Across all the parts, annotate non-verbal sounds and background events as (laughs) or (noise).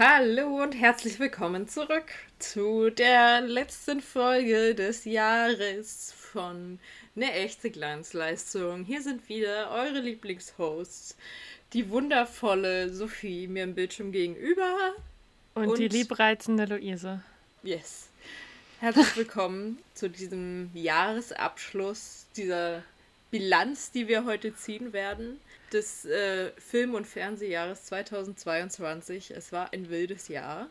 Hallo und herzlich willkommen zurück zu der letzten Folge des Jahres von Eine echte Glanzleistung. Hier sind wieder eure Lieblingshosts, die wundervolle Sophie mir im Bildschirm gegenüber. Und, und die liebreizende Luise. Yes. Herzlich willkommen zu diesem Jahresabschluss, dieser Bilanz, die wir heute ziehen werden des äh, Film- und Fernsehjahres 2022. Es war ein wildes Jahr.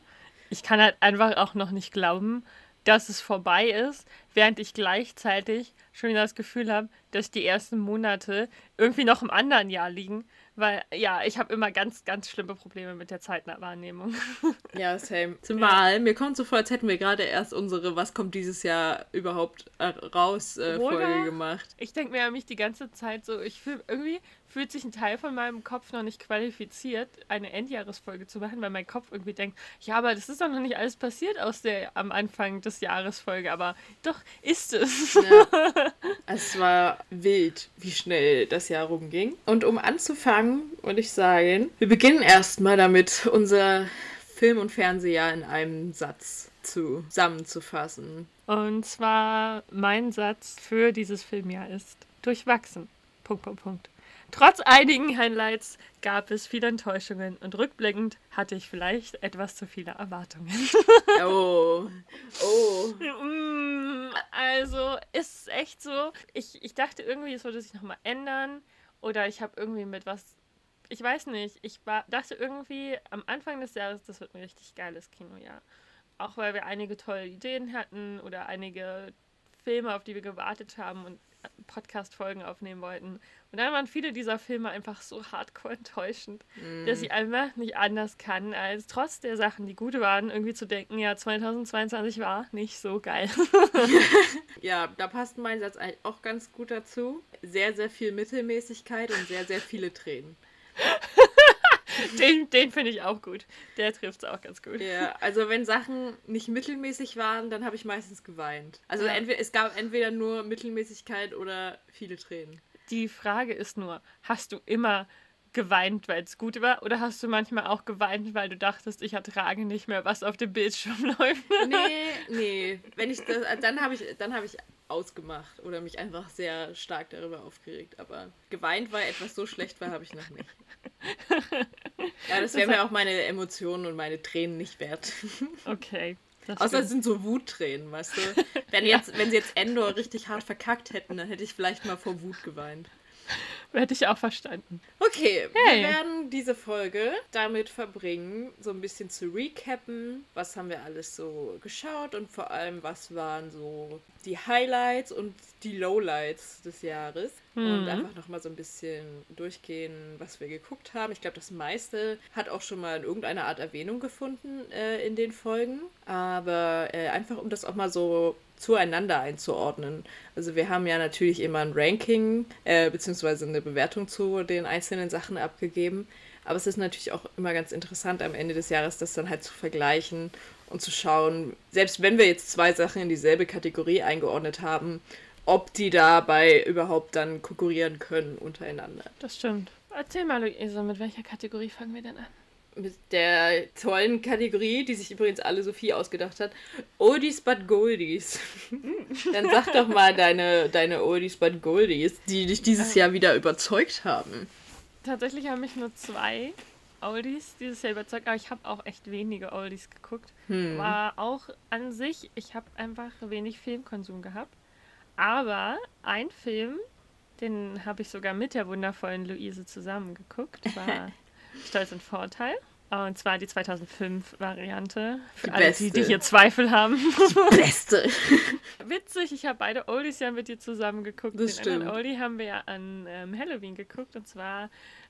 Ich kann halt einfach auch noch nicht glauben, dass es vorbei ist, während ich gleichzeitig schon wieder das Gefühl habe, dass die ersten Monate irgendwie noch im anderen Jahr liegen. Weil, ja, ich habe immer ganz, ganz schlimme Probleme mit der Zeitwahrnehmung. (laughs) Ja, same. Zumal, mir kommt so vor, als hätten wir gerade erst unsere Was kommt dieses Jahr überhaupt äh, raus äh, Folge gemacht. Ich denke mir ja mich die ganze Zeit so, ich fühle irgendwie fühlt sich ein Teil von meinem Kopf noch nicht qualifiziert, eine Endjahresfolge zu machen, weil mein Kopf irgendwie denkt, ja, aber das ist doch noch nicht alles passiert aus der am Anfang des Jahresfolge, aber doch ist es. Ja. (laughs) es war wild, wie schnell das Jahr rumging. Und um anzufangen, würde ich sagen, wir beginnen erstmal damit, unser Film- und Fernsehjahr in einem Satz zusammenzufassen. Und zwar mein Satz für dieses Filmjahr ist durchwachsen. Punkt, Punkt, Punkt. Trotz einigen Highlights gab es viele Enttäuschungen und rückblickend hatte ich vielleicht etwas zu viele Erwartungen. (laughs) oh. Oh. Mm, also ist echt so. Ich, ich dachte irgendwie, es würde sich nochmal ändern. Oder ich habe irgendwie mit was. Ich weiß nicht. Ich war, dachte irgendwie am Anfang des Jahres, das wird ein richtig geiles Kinojahr. Auch weil wir einige tolle Ideen hatten oder einige Filme, auf die wir gewartet haben und Podcast-Folgen aufnehmen wollten. Und dann waren viele dieser Filme einfach so hardcore enttäuschend, mm. dass ich einfach nicht anders kann, als trotz der Sachen, die gut waren, irgendwie zu denken, ja, 2022 war nicht so geil. (laughs) ja, da passt mein Satz eigentlich auch ganz gut dazu. Sehr, sehr viel Mittelmäßigkeit und sehr, sehr viele Tränen. (laughs) den den finde ich auch gut. Der trifft es auch ganz gut. Ja, also wenn Sachen nicht mittelmäßig waren, dann habe ich meistens geweint. Also ja. entweder, es gab entweder nur Mittelmäßigkeit oder viele Tränen. Die Frage ist nur, hast du immer geweint, weil es gut war? Oder hast du manchmal auch geweint, weil du dachtest, ich ertrage nicht mehr, was auf dem Bildschirm (laughs) läuft? Nee, nee. Wenn ich das, dann habe ich, hab ich ausgemacht oder mich einfach sehr stark darüber aufgeregt. Aber geweint, weil etwas so schlecht war, habe ich noch nicht. (laughs) Ja, das wäre mir auch meine Emotionen und meine Tränen nicht wert. (laughs) Okay. Außer es sind so Wuttränen, weißt du? Wenn, jetzt, wenn sie jetzt Endor richtig hart verkackt hätten, dann hätte ich vielleicht mal vor Wut geweint. Hätte ich auch verstanden. Okay, hey. wir werden diese Folge damit verbringen, so ein bisschen zu recappen. Was haben wir alles so geschaut und vor allem, was waren so die Highlights und die Lowlights des Jahres. Mhm. Und einfach nochmal so ein bisschen durchgehen, was wir geguckt haben. Ich glaube, das meiste hat auch schon mal in irgendeiner Art Erwähnung gefunden äh, in den Folgen. Aber äh, einfach, um das auch mal so zueinander einzuordnen. Also wir haben ja natürlich immer ein Ranking äh, beziehungsweise eine Bewertung zu den einzelnen Sachen abgegeben. Aber es ist natürlich auch immer ganz interessant am Ende des Jahres, das dann halt zu vergleichen und zu schauen, selbst wenn wir jetzt zwei Sachen in dieselbe Kategorie eingeordnet haben, ob die dabei überhaupt dann konkurrieren können untereinander. Das stimmt. Erzähl mal, Luisa, mit welcher Kategorie fangen wir denn an? Mit der tollen Kategorie, die sich übrigens alle Sophie ausgedacht hat. Oldies but Goldies. Dann sag doch mal deine, deine Oldies but Goldies, die dich dieses Jahr wieder überzeugt haben. Tatsächlich haben mich nur zwei Oldies dieses Jahr überzeugt, aber ich habe auch echt wenige Oldies geguckt. Hm. War auch an sich, ich habe einfach wenig Filmkonsum gehabt. Aber ein Film, den habe ich sogar mit der wundervollen Luise zusammen geguckt, war (laughs) Stolz und Vorteil. Und zwar die 2005-Variante. Für die alle, beste. die, die hier Zweifel haben. Die beste. (laughs) Witzig, ich habe beide Oldies ja mit dir zusammen geguckt. Das Den stimmt. anderen Oldie haben wir ja an ähm, Halloween geguckt. Und zwar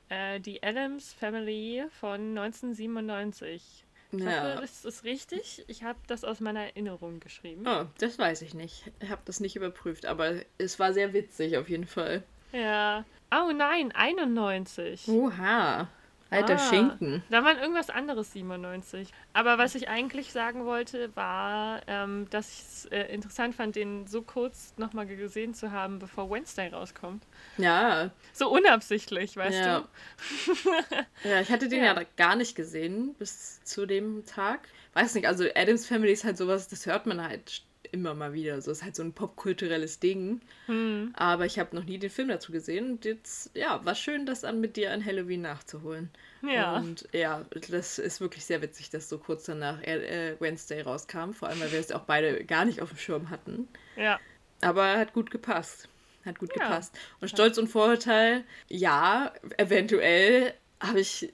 äh, die Adams Family von 1997. Ich ja. hoffe, das ist richtig. Ich habe das aus meiner Erinnerung geschrieben. Oh, das weiß ich nicht. Ich habe das nicht überprüft, aber es war sehr witzig auf jeden Fall. Ja. Oh nein, 91. Oha. Alter Ah, Schinken. Da waren irgendwas anderes 97. Aber was ich eigentlich sagen wollte, war, ähm, dass ich es äh, interessant fand, den so kurz nochmal gesehen zu haben, bevor Wednesday rauskommt. Ja, So unabsichtlich, weißt Ja. du? ja, ich hatte den ja. Ja. gar nicht gesehen bis zu dem Tag. Weiß nicht, also Adams Family ist halt sowas, das hört man halt immer mal wieder. So ist halt so ein popkulturelles Ding. Hm. Aber ich habe noch nie den Film dazu gesehen. Und jetzt, ja, war schön, das dann mit dir an Halloween nachzuholen. Ja. Und ja, das ist wirklich sehr witzig, dass so kurz danach äh, Wednesday rauskam. Vor allem, weil wir es auch beide gar nicht auf dem Schirm hatten. Ja. Aber hat gut gepasst. Hat gut Ja. gepasst. Und Stolz und Vorurteil, ja, eventuell habe ich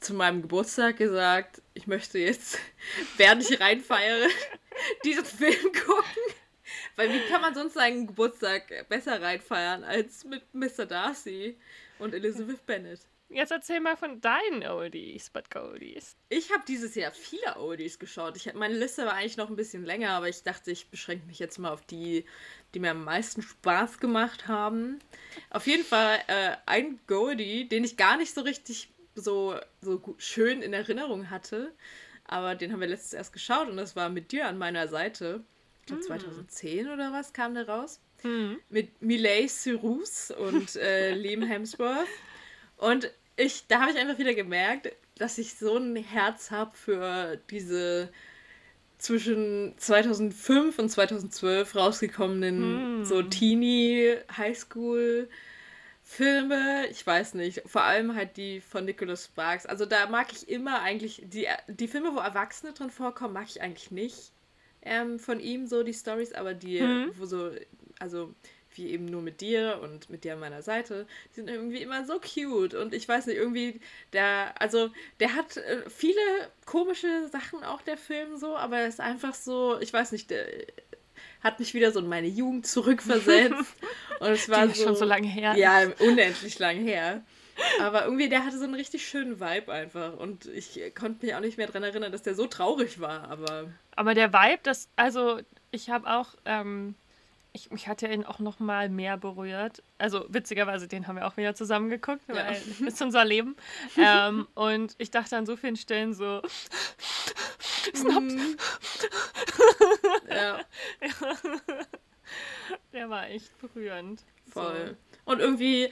zu meinem Geburtstag gesagt, ich möchte jetzt, (laughs) während ich reinfeiere, (laughs) diesen Film gucken. Weil wie kann man sonst seinen Geburtstag besser reinfeiern als mit Mr. Darcy und Elizabeth Bennet? Jetzt erzähl mal von deinen Oldies, but Goldies. Ich habe dieses Jahr viele Oldies geschaut. Ich, meine Liste war eigentlich noch ein bisschen länger, aber ich dachte, ich beschränke mich jetzt mal auf die, die mir am meisten Spaß gemacht haben. Auf jeden Fall äh, ein Goldie, den ich gar nicht so richtig so, so gut, schön in Erinnerung hatte. Aber den haben wir letztens erst geschaut und das war mit dir an meiner Seite. Ich glaube 2010 oder was kam der raus. Hm. Mit Miley Cyrus und äh, (laughs) Liam Hemsworth. Und ich, da habe ich einfach wieder gemerkt, dass ich so ein Herz habe für diese zwischen 2005 und 2012 rausgekommenen Mm. so Teenie Highschool Filme, ich weiß nicht, vor allem halt die von Nicholas Sparks. Also da mag ich immer eigentlich die die Filme, wo Erwachsene drin vorkommen, mag ich eigentlich nicht ähm, von ihm so die Stories, aber die Mhm. wo so also wie eben nur mit dir und mit dir an meiner Seite, die sind irgendwie immer so cute und ich weiß nicht, irgendwie der, also der hat äh, viele komische Sachen auch, der Film so, aber er ist einfach so, ich weiß nicht, der hat mich wieder so in meine Jugend zurückversetzt (laughs) und es war Die ist so, schon so lange her. ja, unendlich lang her. Aber irgendwie, der hatte so einen richtig schönen Vibe einfach. Und ich konnte mich auch nicht mehr daran erinnern, dass der so traurig war. Aber Aber der Vibe, das, also ich habe auch, ähm, ich, mich hat ja ihn auch noch mal mehr berührt. Also witzigerweise, den haben wir auch wieder zusammen geguckt, Ja. weil (laughs) ist unser Leben. ähm, und ich dachte an so vielen Stellen so, (laughs) Snap. (laughs) ja, der war echt berührend. voll. Und irgendwie,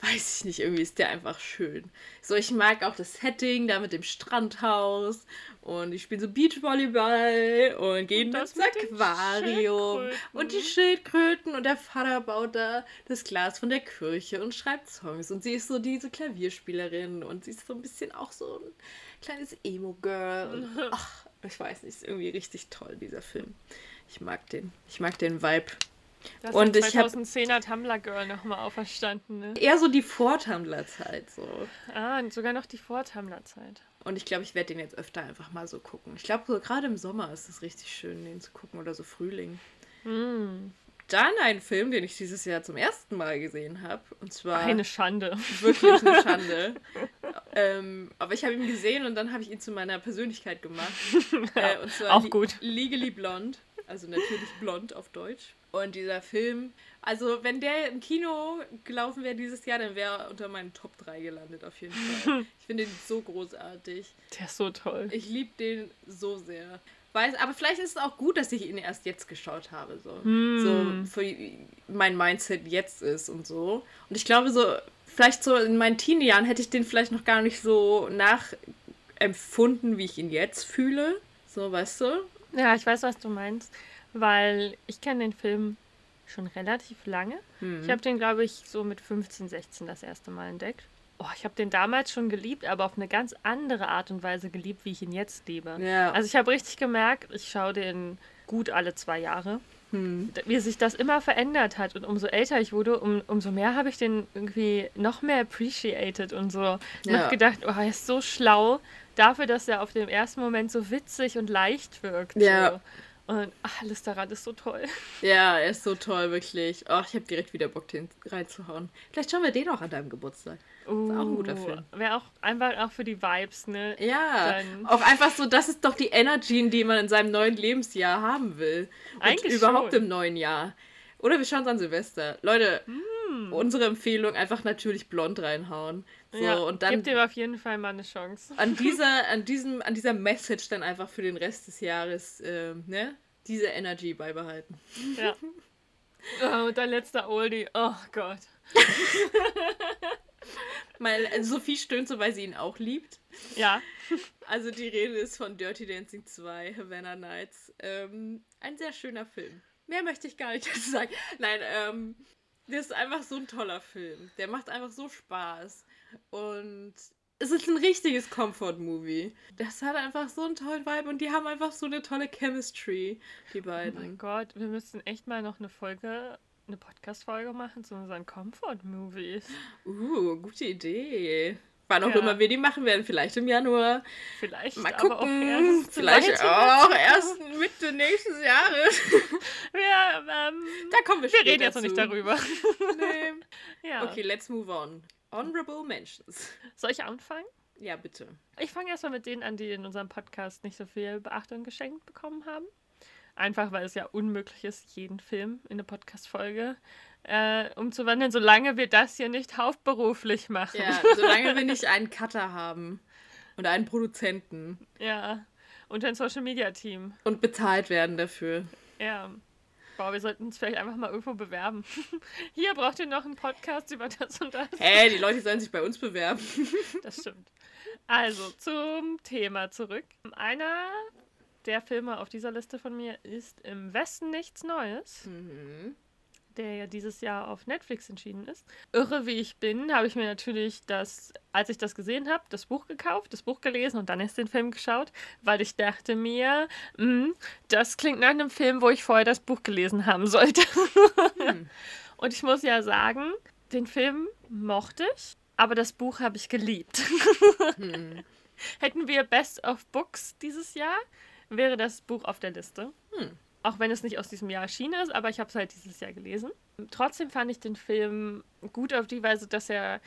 weiß ich nicht, irgendwie ist der einfach schön. So, ich mag auch das Setting da mit dem Strandhaus. Und ich spiele so Beachvolleyball und gehe ins Aquarium. Und die Schildkröten und der Vater baut da das Glas von der Kirche und schreibt Songs. Und sie ist so diese Klavierspielerin und sie ist so ein bisschen auch so ein kleines Emo-Girl. (laughs) Ach, ich weiß nicht, ist irgendwie richtig toll, dieser Film. Ich mag den. Ich mag den Vibe. Das Und ich hab- 2010er Tumblr Girl nochmal auferstanden, ne? Eher so die Vor-Tumblr-Zeit so. Ah, und sogar noch die Vor-Tumblr-Zeit. Und ich glaube, ich werde den jetzt öfter einfach mal so gucken. Ich glaube, so gerade im Sommer ist es richtig schön, den zu gucken oder so Frühling. Mm, Dann ein Film, den ich dieses Jahr zum ersten Mal gesehen habe. Und zwar eine Schande. wirklich eine (laughs) Schande. ähm, aber ich habe ihn gesehen und dann habe ich ihn zu meiner Persönlichkeit gemacht. (laughs) äh, und zwar auch gut. Legally Blonde. Also natürlich blond auf Deutsch. Und dieser Film, also wenn der im Kino gelaufen wäre dieses Jahr, dann wäre er unter meinen Top 3 gelandet auf jeden Fall. (laughs) Ich finde ihn so großartig. Der ist so toll. Ich liebe den so sehr. Weiß, aber vielleicht ist es auch gut, dass ich ihn erst jetzt geschaut habe. So, Hm. so für mein Mindset jetzt ist und so. Und ich glaube, so, vielleicht so in meinen Teenie-Jahren hätte ich den vielleicht noch gar nicht so nachempfunden, wie ich ihn jetzt fühle. So, weißt du? Ja, ich weiß, was du meinst, weil ich kenne den Film schon relativ lange. Hm. Ich habe den, glaube ich, so mit 15, 16 das erste Mal entdeckt. Oh, ich habe den damals schon geliebt, aber auf eine ganz andere Art und Weise geliebt, wie ich ihn jetzt liebe. Ja. Also ich habe richtig gemerkt, ich schaue den gut alle zwei Jahre, Hm. wie sich das immer verändert hat. Und umso älter ich wurde, um, umso mehr habe ich den irgendwie noch mehr appreciated und so. Ja. Noch gedacht, oh, er ist so schlau, dafür, dass er auf dem ersten Moment so witzig und leicht wirkt. Ja. So. Und ach, alles daran ist so toll. (laughs) Ja, er ist so toll, wirklich. Oh, ich habe direkt wieder Bock, den reinzuhauen. Vielleicht schauen wir den auch an deinem Geburtstag. Uh, auch ein guter Film. Wäre auch einfach auch für die Vibes, ne? Ja, Dann- auch einfach so, das ist doch die Energy, die man in seinem neuen Lebensjahr haben will. Und Eigentlich überhaupt schon. im neuen Jahr. Oder wir schauen es an Silvester. Leute, hm. unsere Empfehlung einfach natürlich blond reinhauen. So, ja, und dann gibt ihm auf jeden Fall mal eine Chance. An (laughs) dieser, an diesem, an dieser Message dann einfach für den Rest des Jahres, äh, ne, diese Energy beibehalten. Ja. (laughs) Oh, und dein letzter Oldie. Oh Gott. (laughs) Weil äh, Sophie stöhnt so, weil sie ihn auch liebt. Ja. Also die Rede ist von Dirty Dancing 2, Havana Nights. Ähm, ein sehr schöner Film. Mehr möchte ich gar nicht (laughs) dazu sagen. Nein, ähm, das ist einfach so ein toller Film. Der macht einfach so Spaß. Und es ist ein richtiges Comfort-Movie. Das hat einfach so einen tollen Vibe und die haben einfach so eine tolle Chemistry, die beiden. Oh mein Gott, wir müssten echt mal noch eine Folge, eine Podcast-Folge machen zu unseren Comfort-Movies. Uh, gute Idee. Wann auch ja. immer wir die machen werden, vielleicht im Januar. Vielleicht mal gucken. auch erst vielleicht auch erst Mitte nächstes Jahres. (laughs) Ja, ähm, da kommen wir Wir reden jetzt noch nicht darüber. (laughs) nee. (laughs) Ja. Okay, let's move on. Honorable Mentions. Soll ich anfangen? Ja, bitte. Ich fange erstmal mit denen an, die in unserem Podcast nicht so viel Beachtung geschenkt bekommen haben. Einfach weil es ja unmöglich ist, jeden Film in eine Podcast-Folge äh, umzuwandeln, solange wir das hier nicht hauptberuflich machen. Ja, solange wir nicht einen Cutter haben und einen Produzenten. Ja, und ein Social-Media-Team. Und bezahlt werden dafür. Ja. Boah, wir sollten uns vielleicht einfach mal irgendwo bewerben. (laughs) Hier braucht ihr noch einen Podcast über das und das. Hey, die Leute sollen sich bei uns bewerben. Das stimmt. Also, zum Thema zurück. Einer der Filme auf dieser Liste von mir ist Im Westen nichts Neues. Mhm der ja dieses Jahr auf Netflix entschieden ist. Irre wie ich bin, habe ich mir natürlich das, als ich das gesehen habe, das Buch gekauft, das Buch gelesen und dann erst den Film geschaut, weil ich dachte mir, mh, hm, das klingt nach einem Film, wo ich vorher das Buch gelesen haben sollte. Hm. (laughs) und ich muss ja sagen, den Film mochte ich, aber das Buch habe ich geliebt. hm. (laughs) Hätten wir Best of Books dieses Jahr, wäre das Buch auf der Liste. Hm. Auch wenn es nicht aus diesem Jahr erschienen ist, aber ich habe es halt dieses Jahr gelesen. Trotzdem fand ich den Film gut auf die Weise, dass er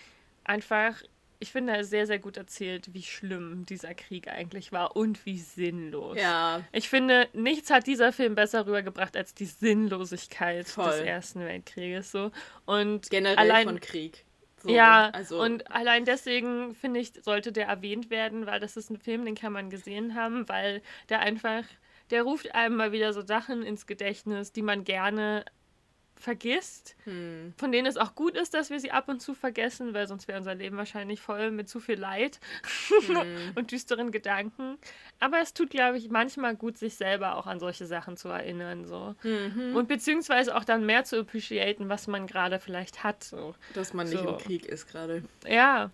einfach, ich finde, er sehr, sehr gut erzählt, wie schlimm dieser Krieg eigentlich war und wie sinnlos. Ja. Ich finde, nichts hat dieser Film besser rübergebracht als die Sinnlosigkeit Voll. des Ersten Weltkrieges. So. Und Generell allein, von Krieg. So, ja, also. und allein deswegen finde ich, sollte der erwähnt werden, weil das ist ein Film, den kann man gesehen haben, weil der einfach der ruft einem mal wieder so Sachen ins Gedächtnis, die man gerne vergisst, hm. von denen es auch gut ist, dass wir sie ab und zu vergessen, weil sonst wäre unser Leben wahrscheinlich voll mit zu viel Leid hm. (laughs) und düsteren Gedanken. Aber es tut, glaube ich, manchmal gut, sich selber auch an solche Sachen zu erinnern. So. Mhm. Und beziehungsweise auch dann mehr zu appreciaten, was man gerade vielleicht hat. So. Dass man nicht so. im Krieg ist gerade. Ja,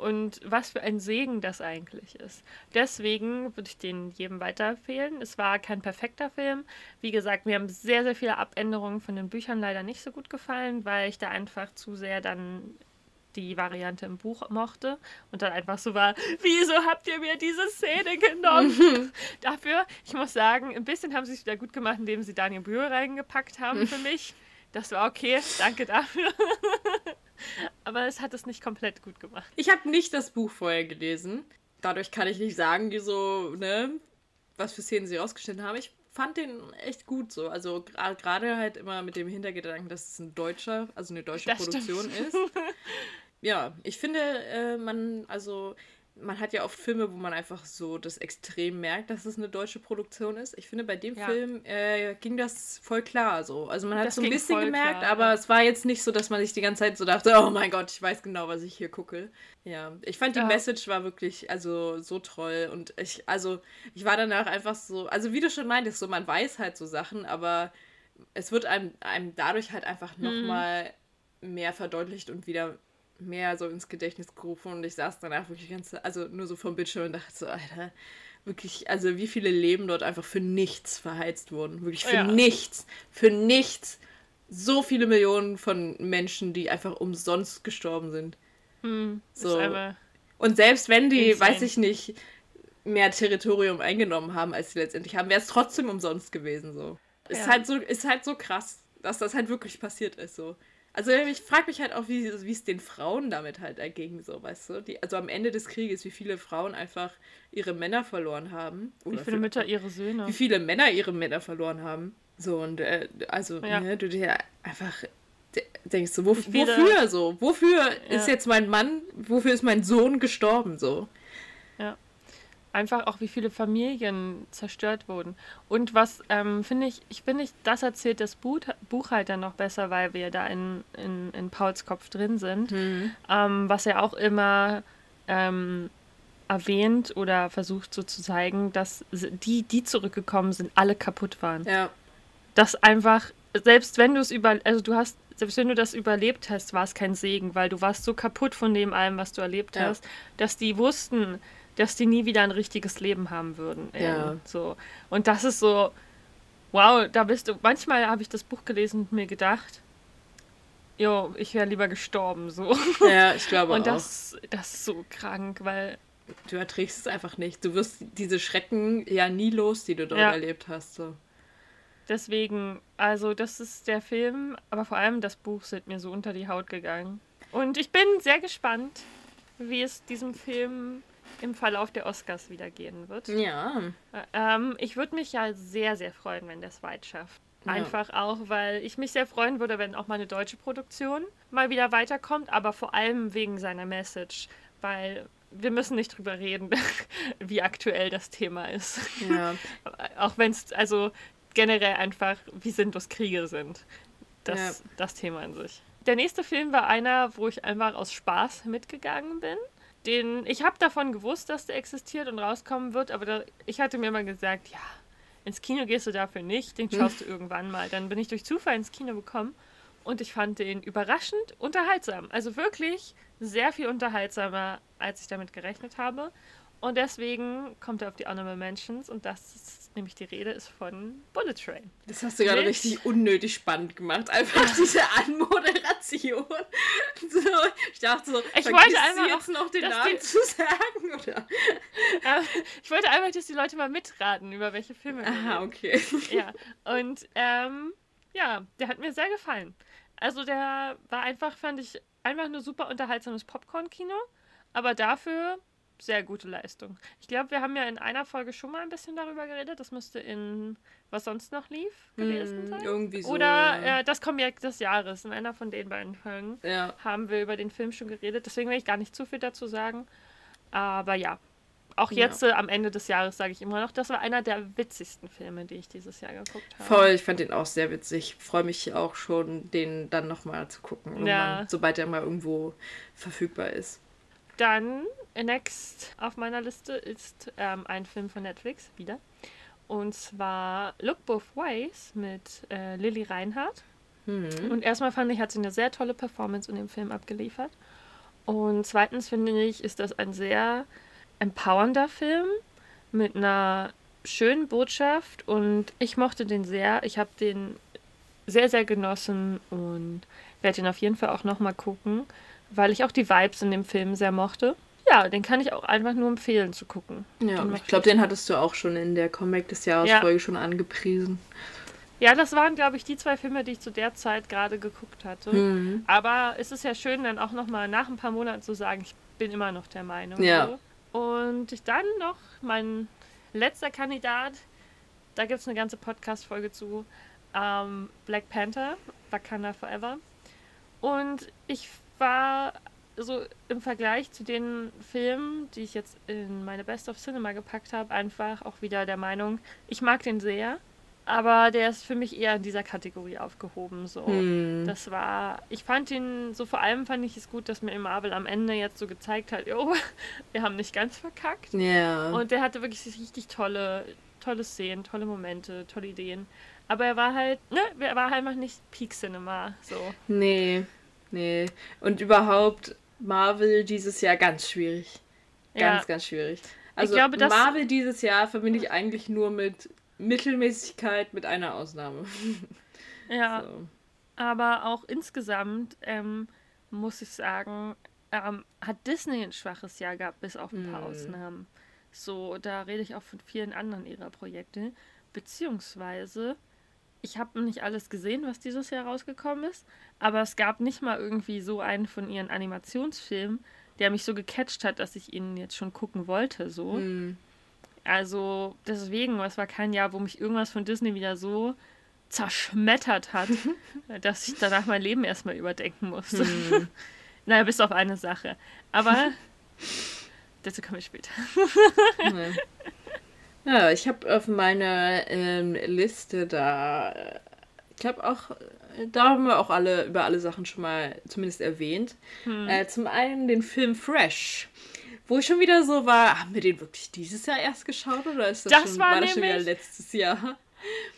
und was für ein Segen das eigentlich ist. Deswegen würde ich den jedem weiterempfehlen. Es war kein perfekter Film. Wie gesagt, mir haben sehr, sehr viele Abänderungen von den Büchern leider nicht so gut gefallen, weil ich da einfach zu sehr dann die Variante im Buch mochte und dann einfach so war, wieso habt ihr mir diese Szene genommen? (laughs) Dafür, ich muss sagen, ein bisschen haben sie es wieder gut gemacht, indem sie Daniel Brühl reingepackt haben für (laughs) mich. Das war okay, danke dafür. (laughs) Aber es hat es nicht komplett gut gemacht. Ich habe nicht das Buch vorher gelesen. Dadurch kann ich nicht sagen, wie so, ne, was für Szenen sie rausgeschnitten haben. Ich fand den echt gut so. Also gerade halt immer mit dem Hintergedanken, dass es ein deutscher, also eine deutsche das Produktion stimmt. ist. (laughs) Ja, ich finde, äh, man, also man hat ja oft Filme, wo man einfach so das extrem merkt, dass es eine deutsche Produktion ist. Ich finde, bei dem ja. Film äh, ging das voll klar so. Also man hat das so ein bisschen gemerkt, klar, aber ja. es war jetzt nicht so, dass man sich die ganze Zeit so dachte, oh mein Gott, ich weiß genau, was ich hier gucke. Ja, ich fand die ja. Message war wirklich also so toll und ich also ich war danach einfach so, also wie du schon meintest, so man weiß halt so Sachen, aber es wird einem, einem dadurch halt einfach nochmal mehr verdeutlicht und wieder mehr so ins Gedächtnis gerufen und ich saß danach wirklich ganz, also nur so vom Bildschirm und dachte so, Alter, wirklich, also wie viele Leben dort einfach für nichts verheizt wurden. Wirklich für ja. nichts. Für nichts. So viele Millionen von Menschen, die einfach umsonst gestorben sind. Hm, so. Und selbst wenn die, insane. weiß ich nicht, mehr Territorium eingenommen haben, als sie letztendlich haben, wäre es trotzdem umsonst gewesen. So. Ja. Ist, halt so. ist halt so krass, dass das halt wirklich passiert ist. So. Also ich frage mich halt auch, wie es den Frauen damit halt erging, so, weißt du? Die, also am Ende des Krieges, wie viele Frauen einfach ihre Männer verloren haben. wie viele Mütter ihre Söhne. Wie viele Männer ihre Männer verloren haben. So, und äh, also, ja. ne, du dir einfach, denkst du, wo, wofür so? Wofür ja. ist jetzt mein Mann, wofür ist mein Sohn gestorben so? Einfach auch, wie viele Familien zerstört wurden. Und was ähm, finde ich, ich finde, das erzählt das Buch, Buch halt dann noch besser, weil wir da in, in, in Pauls Kopf drin sind. Mhm. Ähm, was er auch immer ähm, erwähnt oder versucht so zu zeigen, dass die, die zurückgekommen sind, alle kaputt waren. Ja. Dass einfach, selbst wenn du es über, also du hast, selbst wenn du das überlebt hast, war es kein Segen, weil du warst so kaputt von dem allem, was du erlebt ja. hast, dass die wussten, dass die nie wieder ein richtiges Leben haben würden. Ja. So. Und das ist so, wow, da bist du, manchmal habe ich das Buch gelesen und mir gedacht, jo, ich wäre lieber gestorben, so. Ja, ich glaube (laughs) und das, auch. das ist so krank, weil du erträgst es einfach nicht. Du wirst diese Schrecken ja nie los, die du dort ja. erlebt hast. So. Deswegen, also das ist der Film, aber vor allem das Buch sind mir so unter die Haut gegangen. Und ich bin sehr gespannt, wie es diesem Film im Verlauf der Oscars wieder gehen wird. Ja. Ähm, ich würde mich ja sehr, sehr freuen, wenn es weit schafft. Einfach ja. auch, weil ich mich sehr freuen würde, wenn auch mal eine deutsche Produktion mal wieder weiterkommt, aber vor allem wegen seiner Message. Weil wir müssen nicht drüber reden, (laughs) wie aktuell das Thema ist. Ja. (laughs) Auch wenn es also generell einfach, wie sinnlos Kriege sind. Das, ja. das Thema an sich. Der nächste Film war einer, wo ich einfach aus Spaß mitgegangen bin. Den, ich habe davon gewusst, dass der existiert und rauskommen wird, aber da, ich hatte mir immer gesagt, ja, ins Kino gehst du dafür nicht, den schaust du (laughs) irgendwann mal. Dann bin ich durch Zufall ins Kino gekommen und ich fand den überraschend unterhaltsam. Also wirklich sehr viel unterhaltsamer, als ich damit gerechnet habe. Und deswegen kommt er auf die Honorable Mentions und das ist nämlich die Rede ist von Bullet Train. Das hast du gerade richtig unnötig spannend gemacht. Einfach diese Anmoderation. (laughs) So, ich dachte so, ich wollte einfach jetzt noch den Namen zu sagen, oder? ich wollte einfach, dass die Leute mal mitraten, über welche Filme. Aha, okay. Ja, und ähm, ja, der hat mir sehr gefallen. Also der war einfach, fand ich, einfach nur super unterhaltsames Popcorn-Kino, aber dafür sehr gute Leistung. Ich glaube, wir haben ja in einer Folge schon mal ein bisschen darüber geredet. Das müsste in Was sonst noch lief gewesen hm, sein. irgendwie so. Oder ja. äh, das Comeback des Jahres. In einer von den beiden Folgen ja. haben wir über den Film schon geredet. Deswegen will ich gar nicht zu viel dazu sagen. Aber ja, auch jetzt ja. äh, am Ende des Jahres sage ich immer noch, das war einer der witzigsten Filme, die ich dieses Jahr geguckt habe. Voll, ich fand den auch sehr witzig. Freue mich auch schon, den dann nochmal zu gucken, sobald er mal irgendwo verfügbar ist. Dann, next auf meiner Liste ist ähm, ein Film von Netflix, wieder. Und zwar Look Both Ways mit äh, Lilly Reinhardt. Mhm. Und erstmal fand ich, hat sie eine sehr tolle Performance in dem Film abgeliefert. Und zweitens finde ich, ist das ein sehr empowernder Film mit einer schönen Botschaft und ich mochte den sehr. Ich habe den sehr, sehr genossen und werde ihn auf jeden Fall auch nochmal gucken, weil ich auch die Vibes in dem Film sehr mochte. Ja, den kann ich auch einfach nur empfehlen zu gucken. Ja, ich glaube, den hattest du auch schon in der Comeback des Jahres-Folge ja. schon angepriesen. Ja, das waren, glaube ich, die zwei Filme, die ich zu der Zeit gerade geguckt hatte. Mhm. Aber es ist ja schön, dann auch nochmal nach ein paar Monaten zu sagen, ich bin immer noch der Meinung. Ja. Und dann noch mein letzter Kandidat. Da gibt es eine ganze Podcast-Folge zu. Ähm, Black Panther, Wakanda Forever. Und ich war so im Vergleich zu den Filmen, die ich jetzt in meine Best of Cinema gepackt habe, einfach auch wieder der Meinung, ich mag den sehr. Aber der ist für mich eher in dieser Kategorie aufgehoben. So. Hm. Das war, ich fand ihn, so vor allem fand ich es gut, dass mir Marvel am Ende jetzt so gezeigt hat, (laughs) jo, wir haben nicht ganz verkackt. Yeah. Und der hatte wirklich richtig tolle, tolle Szenen, tolle Momente, tolle Ideen. Aber er war halt, ne, er war halt einfach nicht Peak Cinema. So. Nee, nee. Und überhaupt Marvel dieses Jahr ganz schwierig. Ganz, ja. ganz schwierig. Also glaube, Marvel dieses Jahr verbinde ich eigentlich nur mit Mittelmäßigkeit mit einer Ausnahme. (laughs) Ja. So. Aber auch insgesamt ähm, muss ich sagen, ähm, hat Disney ein schwaches Jahr gehabt, bis auf ein paar mm. Ausnahmen. So, da rede ich auch von vielen anderen ihrer Projekte. Beziehungsweise, ich habe nicht alles gesehen, was dieses Jahr rausgekommen ist, aber es gab nicht mal irgendwie so einen von ihren Animationsfilmen, der mich so gecatcht hat, dass ich ihn jetzt schon gucken wollte. So. Mm. Also deswegen, es war kein Jahr, wo mich irgendwas von Disney wieder so zerschmettert hat, (laughs) dass ich danach mein Leben erstmal überdenken musste. Hm. (laughs) naja, bis auf eine Sache. Aber (laughs) dazu komme ich später. Ja, ich habe auf meiner ähm, Liste da, ich glaube auch, da haben wir auch alle über alle Sachen schon mal zumindest erwähnt. Hm. Äh, zum einen den Film Fresh. Wo ich schon wieder so war, haben wir den wirklich dieses Jahr erst geschaut oder ist das, das schon, war, war das schon wieder letztes Jahr?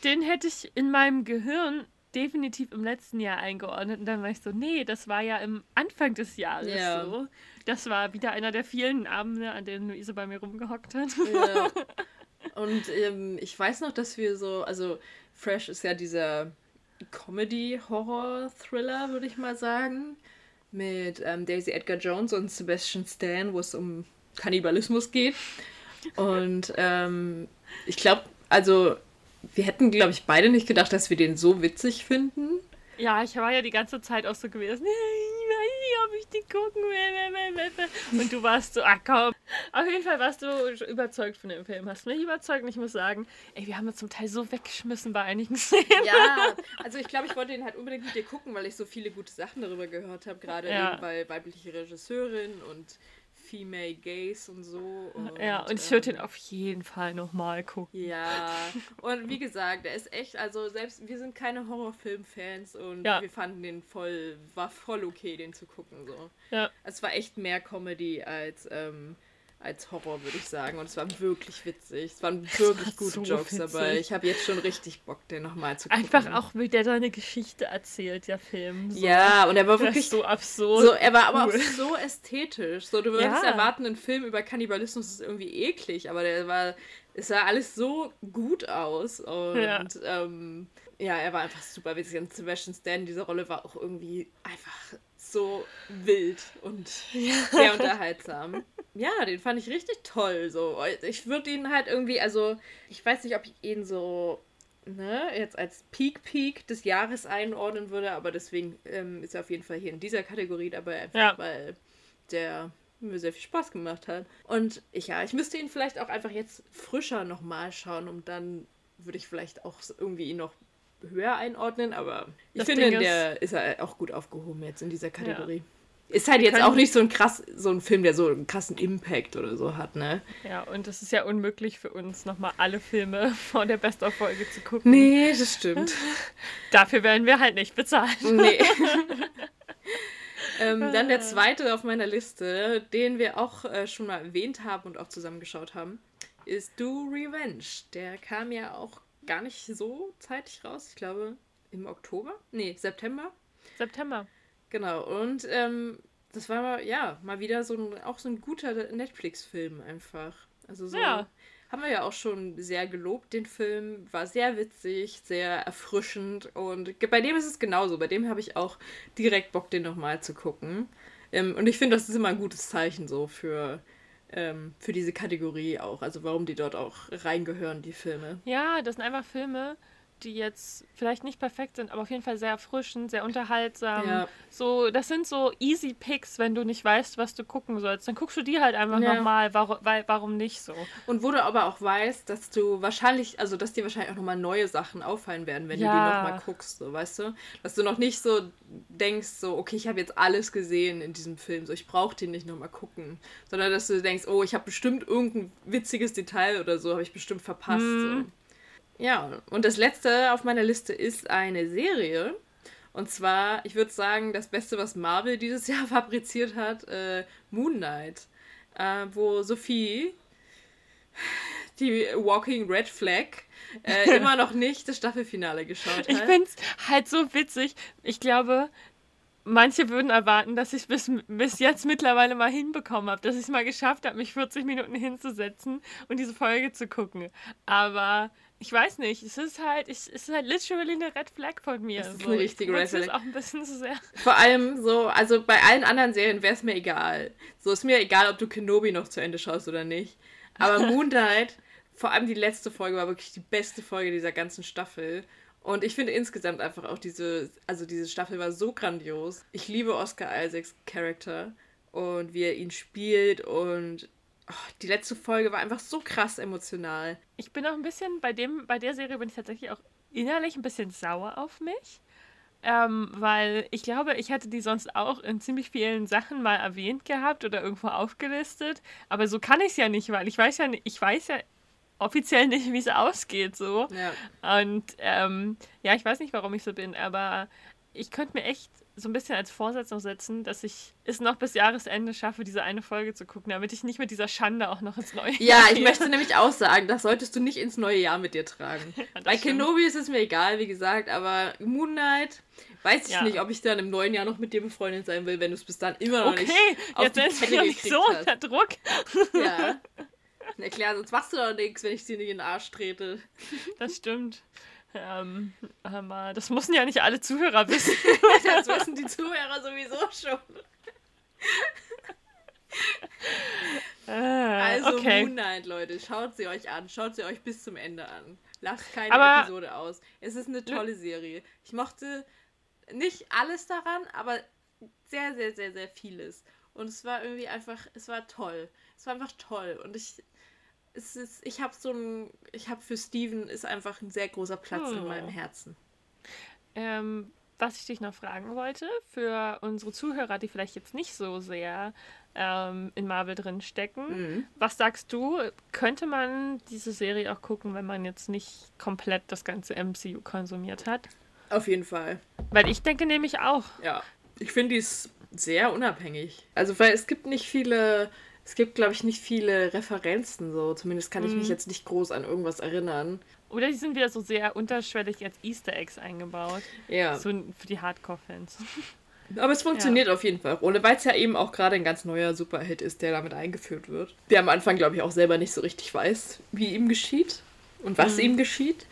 Den hätte ich in meinem Gehirn definitiv im letzten Jahr eingeordnet. Und dann war ich so, nee, das war ja im Anfang des Jahres ja. so. Das war wieder einer der vielen Abende, an denen Luise bei mir rumgehockt hat. Ja. (laughs) Und ähm, ich weiß noch, dass wir so, also Fresh ist ja dieser Comedy-Horror-Thriller, würde ich mal sagen mit ähm, Daisy Edgar Jones und Sebastian Stan, wo es um Kannibalismus geht. Und ähm, ich glaube, also wir hätten, glaube ich, beide nicht gedacht, dass wir den so witzig finden. Ja, ich war ja die ganze Zeit auch so gewesen. Ob ich den gucken will. Und du warst so, ach komm. Auf jeden Fall warst du überzeugt von dem Film. Hast mich überzeugt und ich muss sagen, ey, wir haben uns zum Teil so weggeschmissen bei einigen (laughs) Szenen. Ja, also ich glaube, ich wollte den halt unbedingt mit dir gucken, weil ich so viele gute Sachen darüber gehört habe. Gerade ja. eben weil weibliche Regisseurin und Female Gaze und so. Und, ja, und ich würde ähm, den auf jeden Fall nochmal gucken. Ja, und wie gesagt, der ist echt, also selbst wir sind keine Horrorfilm-Fans und ja. wir fanden den voll, war voll okay, den zu gucken. So. Ja. Es war echt mehr Comedy als ähm, als Horror, würde ich sagen. Und es war wirklich witzig. Es waren wirklich es gute so Jokes witzig. dabei. Ich habe jetzt schon richtig Bock, den nochmal zu gucken. Einfach auch, wie der seine Geschichte erzählt, der Film. So. Ja, und er war wirklich so absurd. So, er war aber auch so ästhetisch. So, du würdest ja. erwarten, ein Film über Kannibalismus ist irgendwie eklig, aber der war, es sah alles so gut aus. Und ja. Ähm, ja, er war einfach super witzig. Und Sebastian Stan, diese Rolle war auch irgendwie einfach so wild und ja. sehr unterhaltsam. Ja, den fand ich richtig toll. So. Ich würde ihn halt irgendwie, also ich weiß nicht, ob ich ihn so ne, jetzt als Peak Peak des Jahres einordnen würde, aber deswegen ähm, ist er auf jeden Fall hier in dieser Kategorie dabei, einfach ja. weil der mir sehr viel Spaß gemacht hat. Und ich, ja, ich müsste ihn vielleicht auch einfach jetzt frischer nochmal schauen, um dann würde ich vielleicht auch irgendwie ihn noch höher einordnen, aber ich das finde, Ding der ist ja auch gut aufgehoben jetzt in dieser Kategorie. Ja. Ist halt jetzt auch nicht so ein krass, so ein Film, der so einen krassen Impact oder so hat, ne? Ja, und es ist ja unmöglich für uns, nochmal alle Filme (laughs) vor der Best-of-Folge zu gucken. Nee, das stimmt. (laughs) Dafür werden wir halt nicht bezahlt. Nee. (laughs) ähm, dann der zweite auf meiner Liste, den wir auch äh, schon mal erwähnt haben und auch zusammengeschaut haben, ist Do Revenge. Der kam ja auch gar nicht so zeitig raus. Ich glaube im Oktober? Nee, September. September. Genau, und ähm, das war ja mal wieder so ein, auch so ein guter Netflix-Film einfach. Also so ja. haben wir ja auch schon sehr gelobt, den Film. War sehr witzig, sehr erfrischend und bei dem ist es genauso. Bei dem habe ich auch direkt Bock, den nochmal zu gucken. Ähm, und ich finde, das ist immer ein gutes Zeichen so für, ähm, für diese Kategorie auch. Also warum die dort auch reingehören, die Filme. Ja, das sind einfach Filme, die jetzt vielleicht nicht perfekt sind, aber auf jeden Fall sehr erfrischend, sehr unterhaltsam. Ja. So, das sind so easy Picks, wenn du nicht weißt, was du gucken sollst. Dann guckst du die halt einfach ja. nochmal, warum, weil, warum nicht so. Und wo du aber auch weißt, dass du wahrscheinlich, also dass dir wahrscheinlich auch nochmal neue Sachen auffallen werden, wenn ja. du die nochmal guckst, so, weißt du? Dass du noch nicht so denkst, so, okay, ich habe jetzt alles gesehen in diesem Film, so, ich brauche den nicht nochmal gucken. Sondern dass du denkst, oh, ich habe bestimmt irgendein witziges Detail oder so, habe ich bestimmt verpasst. Mhm. So. Ja, und das letzte auf meiner Liste ist eine Serie. Und zwar, ich würde sagen, das Beste, was Marvel dieses (laughs) Jahr fabriziert hat, äh, Moon Knight. Äh, wo Sophie, die Walking Red Flag, äh, (laughs) immer noch nicht das Staffelfinale geschaut hat. Ich finde es halt so witzig. Ich glaube, manche würden erwarten, dass ich bis, bis jetzt mittlerweile mal hinbekommen habe, dass ich es mal geschafft habe, mich 40 Minuten hinzusetzen und diese Folge zu gucken. Aber ich weiß nicht, es ist halt, ich, es ist halt literally eine Red Flag von mir. Das ist so. eine richtige Red Flag. auch ein bisschen zu sehr. Vor allem so, also bei allen anderen Serien wäre es mir egal. So ist mir egal, ob du Kenobi noch zu Ende schaust oder nicht. Aber (laughs) Moon Knight, vor allem die letzte Folge, war wirklich die beste Folge dieser ganzen Staffel. Und ich finde insgesamt einfach auch diese, also diese Staffel war so grandios. Ich liebe Oscar Isaacs Charakter und wie er ihn spielt und Oh, die letzte Folge war einfach so krass emotional. Ich bin auch ein bisschen bei dem, bei der Serie bin ich tatsächlich auch innerlich ein bisschen sauer auf mich. Ähm, weil ich glaube, ich hätte die sonst auch in ziemlich vielen Sachen mal erwähnt gehabt oder irgendwo aufgelistet. Aber so kann ich es ja nicht, weil ich weiß ja nicht, ich weiß ja offiziell nicht, wie es ausgeht so. Ja. Und ähm, ja, ich weiß nicht, warum ich so bin, aber ich könnte mir echt so ein bisschen als Vorsatz noch setzen, dass ich es noch bis Jahresende schaffe, diese eine Folge zu gucken, damit ich nicht mit dieser Schande auch noch ins neue Jahr. (laughs) Ja, ich möchte (laughs) nämlich auch sagen, das solltest du nicht ins neue Jahr mit dir tragen. (laughs) Ja, Bei stimmt. Kenobi ist es mir egal, wie gesagt, aber Moon Knight weiß ich ja. nicht, ob ich dann im neuen Jahr noch mit dir befreundet sein will, wenn du es bis dann immer noch okay, nicht auf jetzt die Kette nicht so hast. unter Druck. Ja. Na klar, sonst machst du doch nichts, wenn ich sie nicht in den Arsch trete. Das stimmt. Ähm, aber das müssen ja nicht alle Zuhörer wissen. (laughs) das wissen die Zuhörer sowieso schon. Ah, also okay. Moon Knight, Leute, schaut sie euch an. Schaut sie euch bis zum Ende an. Lasst keine aber Episode aus. Es ist eine tolle Serie. Ich mochte nicht alles daran, aber sehr, sehr, sehr, sehr vieles. Und es war irgendwie einfach, es war toll. Es war einfach toll. Und ich es ist, ich habe so ein, ich habe für Steven ist einfach ein sehr großer Platz oh. in meinem Herzen. Ähm, was ich dich noch fragen wollte, für unsere Zuhörer, die vielleicht jetzt nicht so sehr ähm, in Marvel drin stecken, mhm. was sagst du, könnte man diese Serie auch gucken, wenn man jetzt nicht komplett das ganze MCU konsumiert hat? Auf jeden Fall. Weil ich denke nämlich auch. Ja, ich finde die ist sehr unabhängig. Also, weil es gibt nicht viele es gibt, glaube ich, nicht viele Referenzen so. Zumindest kann ich mich mhm. jetzt nicht groß an irgendwas erinnern. Oder die sind wieder so sehr unterschwellig als Easter Eggs eingebaut. Ja. So für die Hardcore-Fans. (laughs) Aber es funktioniert ja. auf jeden Fall. Ohne weil es ja eben auch gerade ein ganz neuer Superhit ist, der damit eingeführt wird. Der am Anfang, glaube ich, auch selber nicht so richtig weiß, wie ihm geschieht und was mhm. ihm geschieht.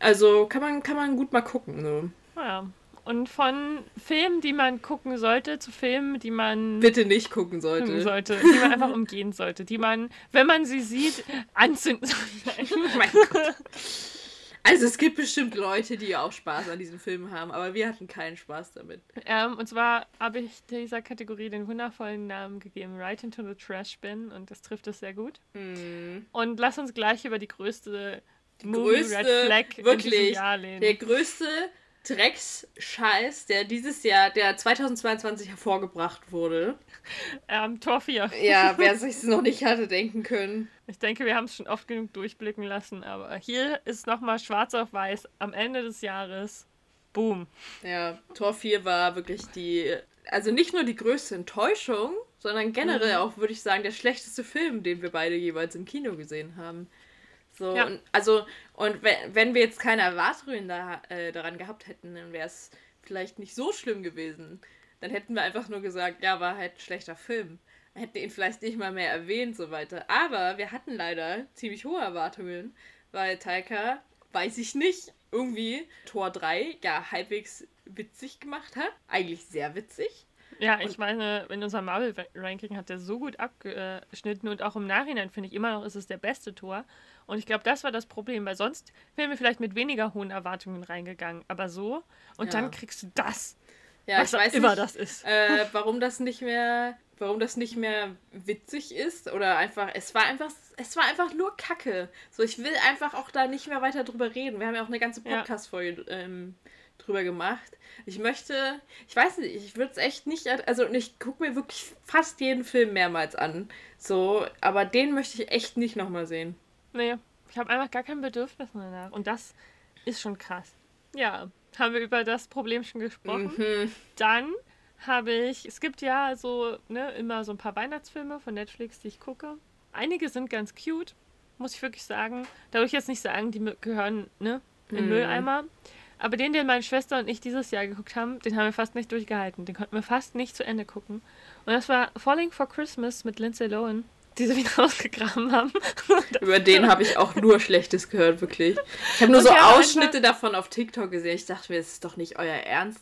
Also kann man, kann man gut mal gucken. So. Ja. Und von Filmen, die man gucken sollte, zu Filmen, die man. Bitte nicht gucken sollte. sollte die man einfach umgehen sollte. Die man, wenn man sie sieht, anzünden sollte. (laughs) oh. Also es gibt bestimmt Leute, die auch Spaß an diesem Film haben, aber wir hatten keinen Spaß damit. Ähm, und zwar habe ich dieser Kategorie den wundervollen Namen gegeben, Right into the Trash Bin, und das trifft es sehr gut. Mm. Und lass uns gleich über die größte die größte, Red Flag wirklich. Der größte Drecksscheiß, der dieses Jahr, der 2022 hervorgebracht wurde. Ähm, Tor 4. Ja, (laughs) wer sich es noch nicht hatte denken können. Ich denke, wir haben es schon oft genug durchblicken lassen, aber hier ist nochmal schwarz auf weiß am Ende des Jahres. Boom. Ja, Tor 4 war wirklich die, also nicht nur die größte Enttäuschung, sondern generell mhm. auch, würde ich sagen, der schlechteste Film, den wir beide jeweils im Kino gesehen haben. So, ja. und, also, und wenn, wenn wir jetzt keine Erwartungen da, äh, daran gehabt hätten, dann wäre es vielleicht nicht so schlimm gewesen. Dann hätten wir einfach nur gesagt, ja, war halt ein schlechter Film. Hätten ihn vielleicht nicht mal mehr erwähnt, so weiter. Aber wir hatten leider ziemlich hohe Erwartungen, weil Taika, weiß ich nicht, irgendwie Tor 3 ja halbwegs witzig gemacht hat. Eigentlich sehr witzig. Ja, ich meine, in unserem Marvel-Ranking hat er so gut abgeschnitten und auch im Nachhinein finde ich immer noch, ist es der beste Tor. Und ich glaube, das war das Problem, weil sonst wären wir vielleicht mit weniger hohen Erwartungen reingegangen. Aber so, und ja. dann kriegst du das. Ja, was ich weiß immer nicht, das ist. Äh, (laughs) warum das nicht mehr, warum das nicht mehr witzig ist oder einfach, es war einfach, es war einfach nur Kacke. So, ich will einfach auch da nicht mehr weiter drüber reden. Wir haben ja auch eine ganze Podcast-Folge ähm, drüber gemacht. Ich möchte, ich weiß nicht, ich würde es echt nicht, also ich gucke mir wirklich fast jeden Film mehrmals an. So, aber den möchte ich echt nicht nochmal sehen. Nee, ich habe einfach gar kein Bedürfnis mehr danach. Und das ist schon krass. Ja, haben wir über das Problem schon gesprochen. Mhm. Dann habe ich, es gibt ja so, ne, immer so ein paar Weihnachtsfilme von Netflix, die ich gucke. Einige sind ganz cute, muss ich wirklich sagen. Da würde ich jetzt nicht sagen, die gehören, ne, in den mhm. Mülleimer. Aber den, den meine Schwester und ich dieses Jahr geguckt haben, den haben wir fast nicht durchgehalten. Den konnten wir fast nicht zu Ende gucken. Und das war Falling for Christmas mit Lindsay Lohan die sie wieder (laughs) ausgegraben haben. Über den habe ich auch nur Schlechtes gehört, wirklich. Ich habe nur und so Ausschnitte davon auf TikTok gesehen. Ich dachte mir, das ist doch nicht euer Ernst.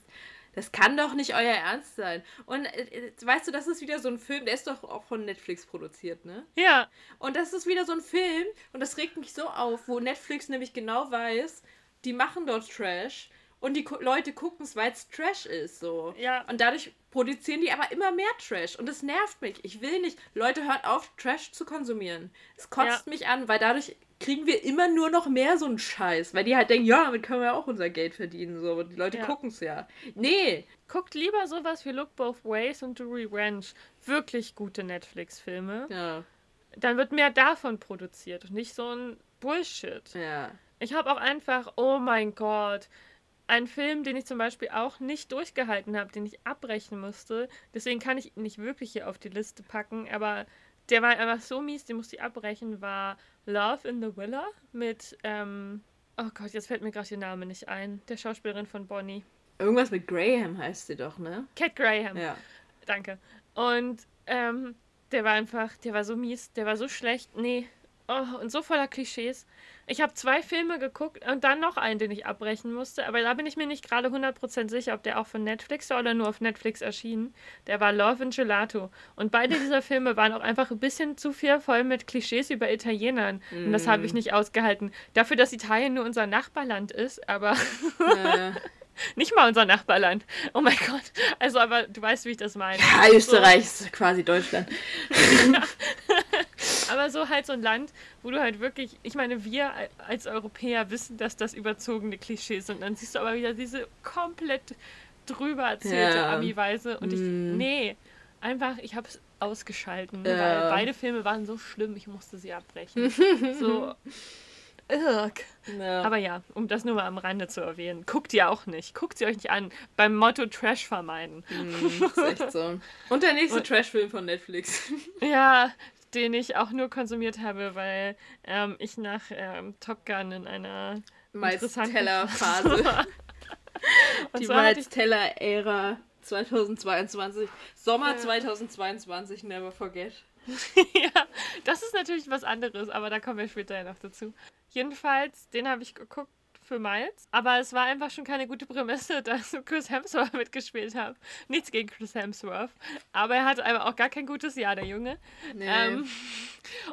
Das kann doch nicht euer Ernst sein. Und äh, äh, weißt du, das ist wieder so ein Film, der ist doch auch von Netflix produziert, ne? Ja. Und das ist wieder so ein Film, und das regt mich so auf, wo Netflix nämlich genau weiß, die machen dort Trash und die Leute gucken es, weil es Trash ist. So. Ja. Und dadurch produzieren die aber immer mehr Trash. Und das nervt mich. Ich will nicht. Leute, hört auf, Trash zu konsumieren. Es kotzt Ja. mich an, weil dadurch kriegen wir immer nur noch mehr so einen Scheiß. Weil die halt denken, ja, damit können wir auch unser Geld verdienen. So. Und die Leute Ja. gucken es ja. Nee. Guckt lieber sowas wie Look Both Ways und The Revenge. Wirklich gute Netflix-Filme. Ja. Dann wird mehr davon produziert und nicht so ein Bullshit. Ja. Ich habe auch einfach, oh mein Gott, einen Film, den ich zum Beispiel auch nicht durchgehalten habe, den ich abbrechen musste. Deswegen kann ich ihn nicht wirklich hier auf die Liste packen, aber der war einfach so mies, den musste ich abbrechen, war Love in the Villa mit, ähm, oh Gott, jetzt fällt mir gerade ihr Name nicht ein, der Schauspielerin von Bonnie. Irgendwas mit Graham heißt sie doch, ne? Cat Graham. Ja. Danke. Und ähm, der war einfach, der war so mies, der war so schlecht. Nee. Oh, und so voller Klischees. Ich habe zwei Filme geguckt und dann noch einen, den ich abbrechen musste. Aber da bin ich mir nicht gerade 100% sicher, ob der auch von Netflix war oder nur auf Netflix erschienen. Der war Love and Gelato. Und beide dieser Filme waren auch einfach ein bisschen zu viel voll mit Klischees über Italienern. Und das habe ich nicht ausgehalten. Dafür, dass Italien nur unser Nachbarland ist, aber äh, (laughs) nicht mal unser Nachbarland. Oh mein Gott. Also, aber du weißt, wie ich das meine. ja, Österreich ist quasi Deutschland. (laughs) (laughs) (laughs) Aber so halt so ein Land, wo du halt wirklich, ich meine, wir als Europäer wissen, dass das überzogene Klischees sind. Dann siehst du aber wieder diese komplett drüber erzählte Ja. Ami-Weise. Und ich, Mm. nee, einfach, ich hab's ausgeschalten, Ja. weil beide Filme waren so schlimm, ich musste sie abbrechen. (laughs) so, ugh. Ja. Aber ja, um das nur mal am Rande zu erwähnen, guckt ihr auch nicht. Guckt sie euch nicht an. Beim Motto Trash vermeiden. Mm, ist echt so. Und der nächste (laughs) Und- Trashfilm von Netflix. Ja, den ich auch nur konsumiert habe, weil ähm, ich nach ähm, Top Gun in einer Miles Teller (laughs) Phase. (laughs) Die Miles Teller Ära 2022. Sommer Ja. 2022, never forget. (laughs) ja, das ist natürlich was anderes, aber da kommen wir später ja noch dazu. Jedenfalls, den habe ich geguckt für Miles, aber es war einfach schon keine gute Prämisse, (laughs) dass Chris Hemsworth mitgespielt hat. Nichts gegen Chris Hemsworth, aber er hatte einfach auch gar kein gutes Jahr, der Junge. Nee, Ähm,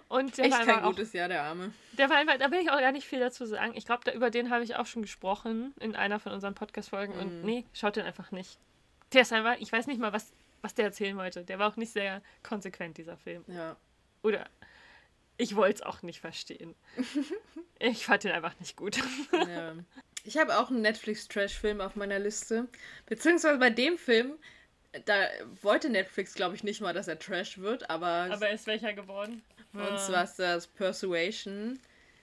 und der echt war kein auch gutes Jahr, der Arme. Der war einfach, da will ich auch gar nicht viel dazu sagen. Ich glaube, über den habe ich auch schon gesprochen in einer von unseren Podcast-Folgen. Und Mhm. nee, schaut den einfach nicht. Der ist einfach, ich weiß nicht mal, was, was der erzählen wollte. Der war auch nicht sehr konsequent, dieser Film. Ja. Oder ich wollte es auch nicht verstehen. (laughs) ich fand den einfach nicht gut. ja. Ich habe auch einen Netflix-Trash-Film auf meiner Liste. Beziehungsweise bei dem Film, da wollte Netflix, glaube ich, nicht mal, dass er Trash wird, aber, Aber ist welcher geworden? und zwar ist das Persuasion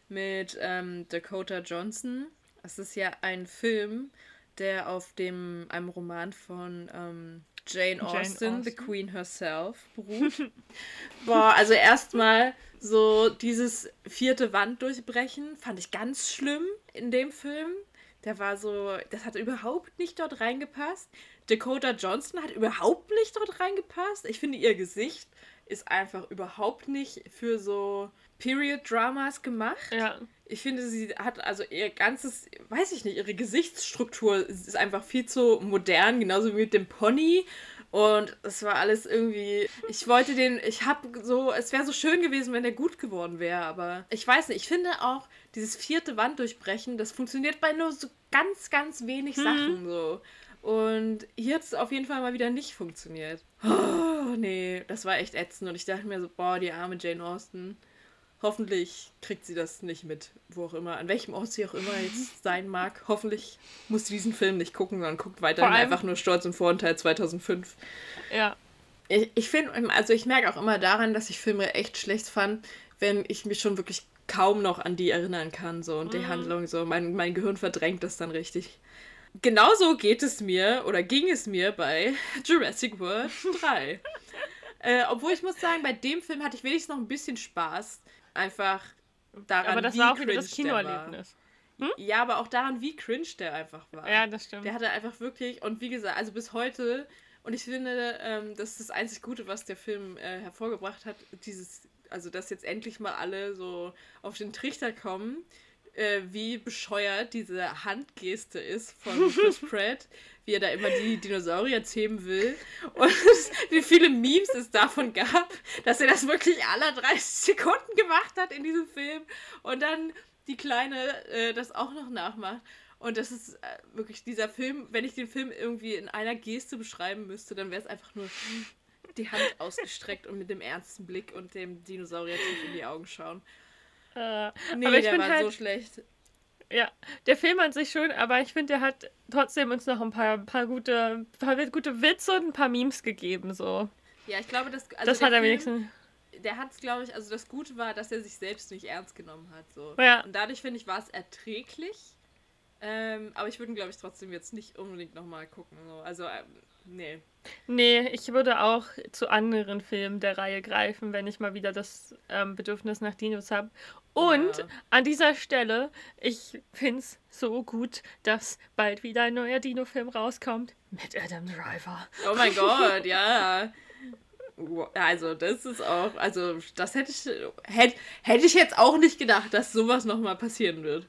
mit ähm, Dakota Johnson. Es ist ja ein Film, der auf dem einem Roman von ähm, Jane Jane Austen, The Austen. Queen Herself, beruht. (laughs) Boah, also erstmal so dieses vierte Wand durchbrechen, fand ich ganz schlimm in dem Film. Der war so, das hat überhaupt nicht dort reingepasst. Dakota Johnson hat überhaupt nicht dort reingepasst. Ich finde, ihr Gesicht ist einfach überhaupt nicht für so Period-Dramas gemacht. Ja. Ich finde, sie hat also ihr ganzes, weiß ich nicht, ihre Gesichtsstruktur ist einfach viel zu modern, genauso wie mit dem Pony. Und es war alles irgendwie. Ich wollte den. Ich habe so. Es wäre so schön gewesen, wenn der gut geworden wäre, aber ich weiß nicht. Ich finde auch, dieses vierte Wand durchbrechen, das funktioniert bei nur so ganz, ganz wenig Sachen so. Und hier hat es auf jeden Fall mal wieder nicht funktioniert. Oh, nee, das war echt ätzend. Und ich dachte mir so, boah, die arme Jane Austen. Hoffentlich kriegt sie das nicht mit, wo auch immer, an welchem Ort sie auch immer jetzt (laughs) sein mag. Hoffentlich muss sie diesen Film nicht gucken, sondern guckt weiterhin allem- einfach nur Stolz und Vorurteil 2005. Ja. Ich, ich finde, also ich merke auch immer daran, dass ich Filme echt schlecht fand, wenn ich mich schon wirklich kaum noch an die erinnern kann, so und die Handlung, so mein, mein Gehirn verdrängt das dann richtig. Genauso geht es mir oder ging es mir bei (laughs) Jurassic World 3. (laughs) äh, obwohl ich muss sagen, bei dem Film hatte ich wenigstens noch ein bisschen Spaß. Einfach daran, Aber das wie war auch wieder cringe das. Kinoerlebnis. Ja, aber auch daran, wie cringe der einfach war. Ja, das stimmt. Der hatte einfach wirklich, und wie gesagt, also bis heute, und ich finde, ähm, das ist das einzig Gute, was der Film äh, hervorgebracht hat, dieses, also dass jetzt endlich mal alle so auf den Trichter kommen, äh, wie bescheuert diese Handgeste ist von Chris (laughs) Pratt, wie er da immer die Dinosaurier zähmen will und (laughs) wie viele Memes es davon gab, dass er das wirklich alle 30 Sekunden gemacht hat in diesem Film und dann die Kleine äh, das auch noch nachmacht. Und das ist äh, wirklich dieser Film, wenn ich den Film irgendwie in einer Geste beschreiben müsste, dann wäre es einfach nur die Hand ausgestreckt und mit dem ernsten Blick und dem Dinosaurier tief in die Augen schauen. (laughs) Äh, Nee, aber ich der finde war halt, so schlecht. ja, der Film an sich schon, aber ich finde, der hat trotzdem uns noch ein paar, paar, gute, paar gute Witze und ein paar Memes gegeben, so. Ja, ich glaube, das, also das hat er wenigstens. Der hat es, glaube ich, also das Gute war, dass er sich selbst nicht ernst genommen hat. So. Ja. Und dadurch, finde ich, war es erträglich. Ähm, aber ich würde ihn, glaube ich, trotzdem jetzt nicht unbedingt nochmal gucken. So. Also, ähm, nee. Nee, ich würde auch zu anderen Filmen der Reihe greifen, wenn ich mal wieder das ähm, Bedürfnis nach Dinos habe. Und Ja. an dieser Stelle, ich finde es so gut, dass bald wieder ein neuer Dino-Film rauskommt mit Adam Driver. Oh mein (laughs) Gott, ja. Also, das ist auch, also, das hätte ich, hätte, hätte ich jetzt auch nicht gedacht, dass sowas nochmal passieren wird.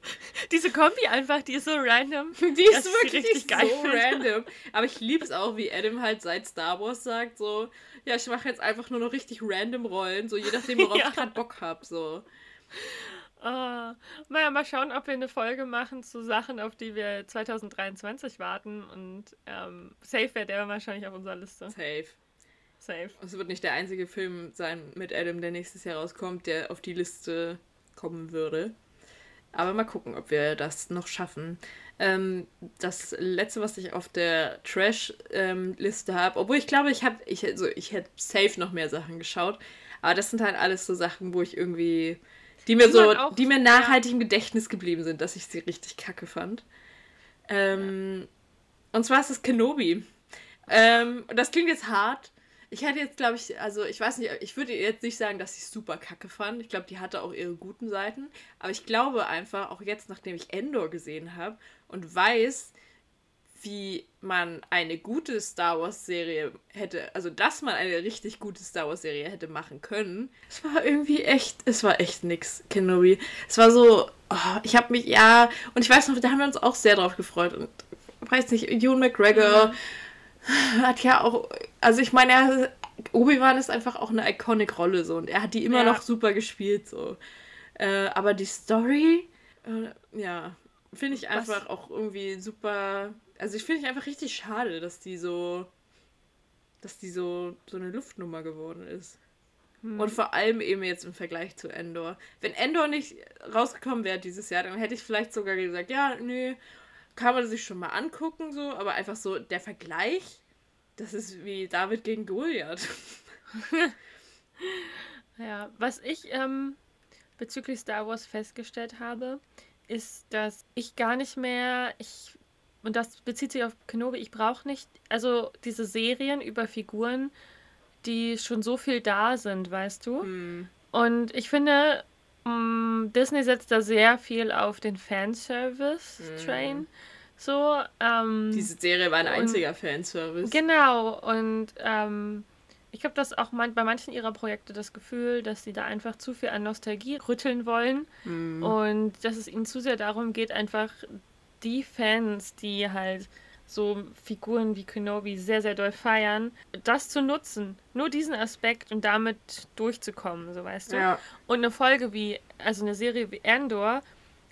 Diese Kombi einfach, die ist so random. (laughs) Die ist ich wirklich geil so finde. random. Aber ich liebe es auch, wie Adam halt seit Star Wars sagt, so, ja, ich mache jetzt einfach nur noch richtig random Rollen, so je nachdem, worauf (laughs) Ja. ich gerade Bock habe, so. (laughs) Ah, naja, mal schauen, ob wir eine Folge machen zu Sachen, auf die wir 2023 warten. Und ähm, Safe wäre der wahrscheinlich auf unserer Liste. Safe. Safe. Es wird nicht der einzige Film sein mit Adam, der nächstes Jahr rauskommt, der auf die Liste kommen würde. Aber mal gucken, ob wir das noch schaffen. Ähm, das letzte, was ich auf der Trash-Liste habe, obwohl ich glaube, ich habe, ich, also ich hätte safe noch mehr Sachen geschaut, aber das sind halt alles so Sachen, wo ich irgendwie, die mir so, auch- die mir nachhaltig im Gedächtnis geblieben sind, dass ich sie richtig kacke fand. Ähm, Und zwar ist es Kenobi. Ähm, und das klingt jetzt hart. Ich hätte jetzt, glaube ich, also ich weiß nicht, ich würde jetzt nicht sagen, dass ich super kacke fand. Ich glaube, die hatte auch ihre guten Seiten. Aber ich glaube einfach, auch jetzt, nachdem ich Endor gesehen habe und weiß, wie man eine gute Star Wars-Serie hätte, also dass man eine richtig gute Star Wars-Serie hätte machen können. Es war irgendwie echt, es war echt nix, Kenobi. Es war so, oh, ich habe mich, ja, und ich weiß noch, da haben wir uns auch sehr drauf gefreut und weiß nicht, Ewan McGregor hat ja auch, also ich meine, Obi-Wan ist einfach auch eine iconic-Rolle so und er hat die immer Ja. noch super gespielt so. Äh, aber die Story, äh, ja, finde ich Was- einfach auch irgendwie super. Also ich finde ich einfach richtig schade, dass die so, dass die so so eine Luftnummer geworden ist. Hm. Und vor allem eben jetzt im Vergleich zu Endor. Wenn Endor nicht rausgekommen wäre dieses Jahr, dann hätte ich vielleicht sogar gesagt, ja, nö, kann man sich schon mal angucken, so, aber einfach so der Vergleich, das ist wie David gegen Goliath. (laughs) Ja, was ich ähm, bezüglich Star Wars festgestellt habe, ist, dass ich gar nicht mehr, ich, und das bezieht sich auf Kenobi, ich brauche nicht, also diese Serien über Figuren, die schon so viel da sind, weißt du? Hm. Und ich finde, mh, Disney setzt da sehr viel auf den Fanservice-Train. So, ähm, Diese Serie war ein Und- einziger Fanservice. Genau, und ähm, ich habe das auch man bei manchen ihrer Projekte das Gefühl, dass sie da einfach zu viel an Nostalgie rütteln wollen Hm. und dass es ihnen zu sehr darum geht, einfach die Fans, die halt so Figuren wie Kenobi sehr, sehr doll feiern, das zu nutzen. Nur diesen Aspekt und damit durchzukommen, so weißt du. Ja. Und eine Folge wie, also eine Serie wie Andor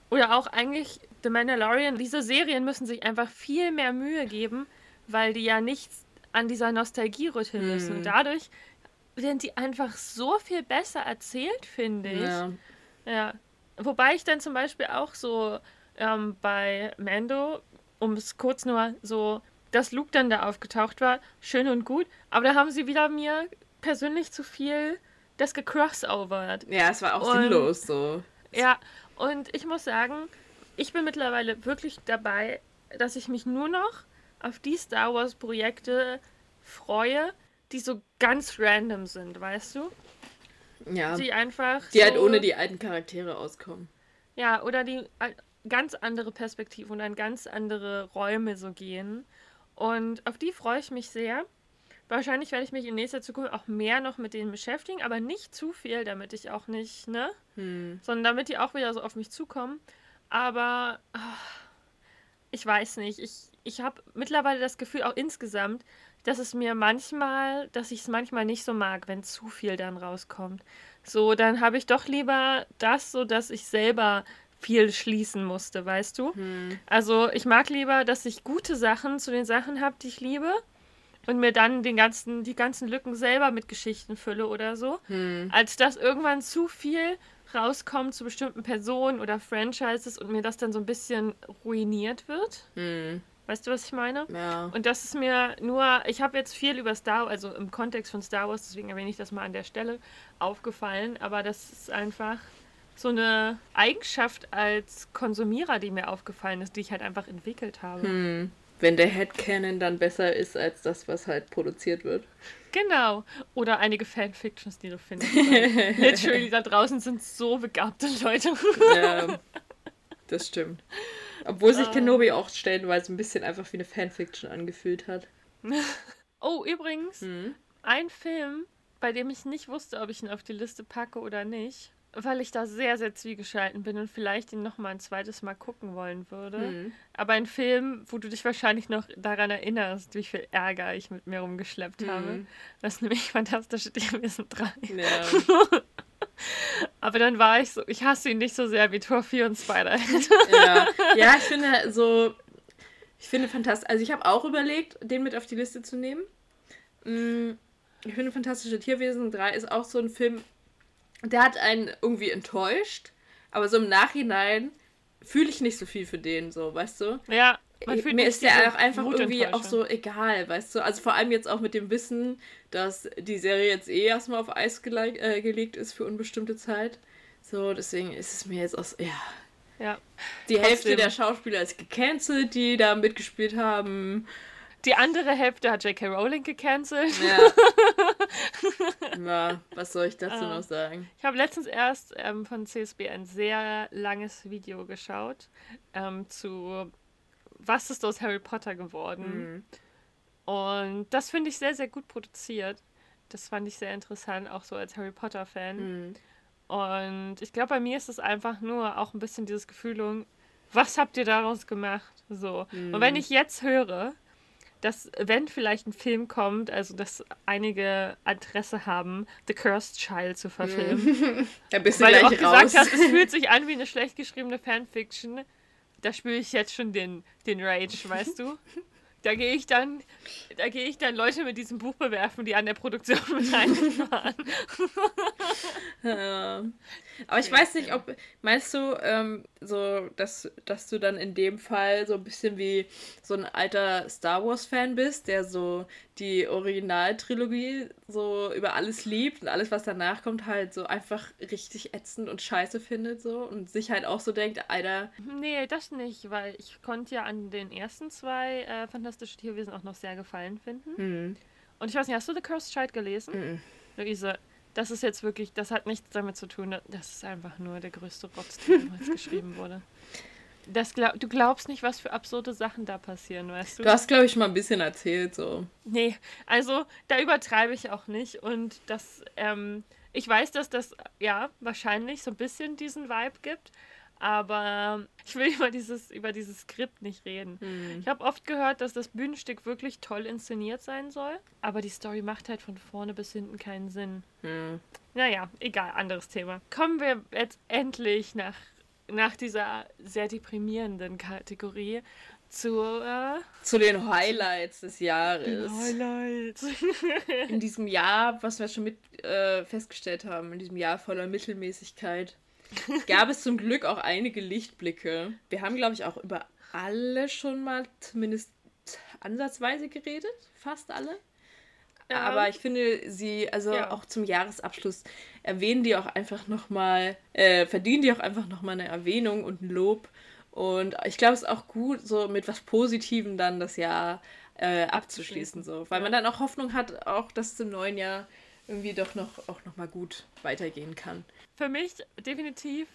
oder auch eigentlich The Mandalorian, diese Serien müssen sich einfach viel mehr Mühe geben, weil die ja nichts an dieser Nostalgie rütteln müssen. Hm. Und dadurch werden die einfach so viel besser erzählt, finde ich. ja. Ja. Wobei ich dann zum Beispiel auch so ähm, bei Mando, um es kurz nur so, dass Luke dann da aufgetaucht war, schön und gut, aber da haben sie wieder mir persönlich zu viel das gecrossovert. Ja, es war auch Und- sinnlos so. Ja, und ich muss sagen, ich bin mittlerweile wirklich dabei, dass ich mich nur noch auf die Star Wars Projekte freue, die so ganz random sind, weißt du? Ja. Die einfach. Die halt so, ohne die alten Charaktere auskommen. Ja, oder die ganz andere Perspektiven und an ganz andere Räume so gehen. Und auf die freue ich mich sehr. Wahrscheinlich werde ich mich in nächster Zukunft auch mehr noch mit denen beschäftigen, aber nicht zu viel, damit ich auch nicht, ne? Hm. Sondern damit die auch wieder so auf mich zukommen. Aber ah, ich weiß nicht. Ich, ich habe mittlerweile das Gefühl, auch insgesamt, dass es mir manchmal, dass ich es manchmal nicht so mag, wenn zu viel dann rauskommt. So, dann habe ich doch lieber das, so dass ich selber viel schließen musste, weißt du? Also ich mag lieber, dass ich gute Sachen zu den Sachen habe, die ich liebe und mir dann den ganzen, die ganzen Lücken selber mit Geschichten fülle oder so, als dass irgendwann zu viel rauskommt zu bestimmten Personen oder Franchises und mir das dann so ein bisschen ruiniert wird. Hm. Weißt du, was ich meine? Ja. Und das ist mir nur, ich habe jetzt viel über Star also im Kontext von Star Wars, deswegen erwähne ich das mal an der Stelle, aufgefallen, aber das ist einfach so eine Eigenschaft als Konsumierer, die mir aufgefallen ist, die ich halt einfach entwickelt habe. Hm. Wenn der Headcanon dann besser ist als das, was halt produziert wird. Genau. Oder einige Fanfictions, die du findest. (laughs) Literally, da draußen sind so begabte Leute. Ja, (laughs) das stimmt. Obwohl sich Ah. Kenobi auch stellenweise ein bisschen einfach wie eine Fanfiction angefühlt hat. (laughs) Oh, übrigens, Hm. ein Film, bei dem ich nicht wusste, ob ich ihn auf die Liste packe oder nicht, weil ich da sehr, sehr zwiegespalten bin und vielleicht ihn noch mal ein zweites Mal gucken wollen würde. Hm. Aber ein Film, wo du dich wahrscheinlich noch daran erinnerst, wie viel Ärger ich mit mir rumgeschleppt habe. Hm. Das ist nämlich (laughs) Fantastische Tierwesen 3. Ja. (laughs) Aber dann war ich so, ich hasse ihn nicht so sehr wie Tor 4 und Spider. (laughs) ja. ja, ich finde so, ich finde fantastisch, also ich habe auch überlegt, den mit auf die Liste zu nehmen. Mm, Ich finde Fantastische Tierwesen 3 ist auch so ein Film, der hat einen irgendwie enttäuscht, aber so im Nachhinein fühle ich nicht so viel für den, so, weißt du? ja, fühlt Mir ist der auch einfach irgendwie auch so egal, weißt du? Also vor allem jetzt auch mit dem Wissen, dass die Serie jetzt eh erstmal auf Eis gele äh, gelegt ist für unbestimmte Zeit. So, deswegen ist es mir jetzt auch, so- ja. Ja. Die Hälfte Trotzdem. der Schauspieler ist gecancelt, die da mitgespielt haben. Die andere Hälfte hat J.K. Rowling gecancelt. Ja. (laughs) Na, was soll ich dazu Ah. noch sagen? Ich habe letztens erst ähm, von CSB ein sehr langes Video geschaut ähm, zu Was ist aus Harry Potter geworden? Mhm. Und das finde ich sehr, sehr gut produziert. Das fand ich sehr interessant, auch so als Harry Potter-Fan. Mhm. Und ich glaube, bei mir ist es einfach nur auch ein bisschen dieses Gefühl, was habt ihr daraus gemacht? So. Und wenn ich jetzt höre, dass, wenn vielleicht ein Film kommt, also dass einige Interesse haben, The Cursed Child zu verfilmen, (laughs) Da bist du weil du auch gesagt raus. hast, es fühlt (laughs) sich an wie eine schlecht geschriebene Fanfiction, da spüre ich jetzt schon den, den Rage, weißt du? Da gehe ich dann, da gehe ich dann Leute mit diesem Buch bewerfen, die an der Produktion (laughs) mit waren. Ja. Aber ich weiß nicht, ob, meinst du, ähm, so, dass, dass du dann in dem Fall so ein bisschen wie so ein alter Star Wars-Fan bist, der so die Originaltrilogie so über alles liebt und alles, was danach kommt, halt so einfach richtig ätzend und scheiße findet so und sich halt auch so denkt, Alter, Nee, das nicht, weil ich konnte ja an den ersten zwei äh, Fantastische Tierwesen auch noch sehr gefallen finden. hm, Und ich weiß nicht, hast du The Cursed Child gelesen? mhm. Luise, das ist jetzt wirklich, das hat nichts damit zu tun, das ist einfach nur der größte Rotz, der jemals geschrieben wurde. Das glaub, du glaubst nicht, was für absurde Sachen da passieren, weißt du? du hast, glaube ich, mal ein bisschen erzählt, so. Nee, also da übertreibe ich auch nicht. Und das, ähm, ich weiß, dass das ja wahrscheinlich so ein bisschen diesen Vibe gibt, aber ich will über dieses, über dieses Skript nicht reden. Hm. Ich habe oft gehört, dass das Bühnenstück wirklich toll inszeniert sein soll, aber die Story macht halt von vorne bis hinten keinen Sinn. Hm. Naja, egal, anderes Thema. Kommen wir jetzt endlich nach, nach dieser sehr deprimierenden Kategorie zu äh, Zu den Highlights des Jahres. Highlights. in diesem Jahr, was wir schon mit äh, festgestellt haben, in diesem Jahr voller Mittelmäßigkeit, gab es zum Glück auch einige Lichtblicke. Wir haben, glaube ich, auch über alle schon mal zumindest ansatzweise geredet, fast alle. Ja. Aber ich finde, sie, also Ja. auch zum Jahresabschluss, erwähnen die auch einfach nochmal, äh, verdienen die auch einfach nochmal eine Erwähnung und ein Lob. Und ich glaube, es ist auch gut, so mit was Positivem dann das Jahr äh, abzuschließen, so. Weil man dann auch Hoffnung hat, auch dass es im neuen Jahr irgendwie doch noch auch noch mal gut weitergehen kann. Für mich definitiv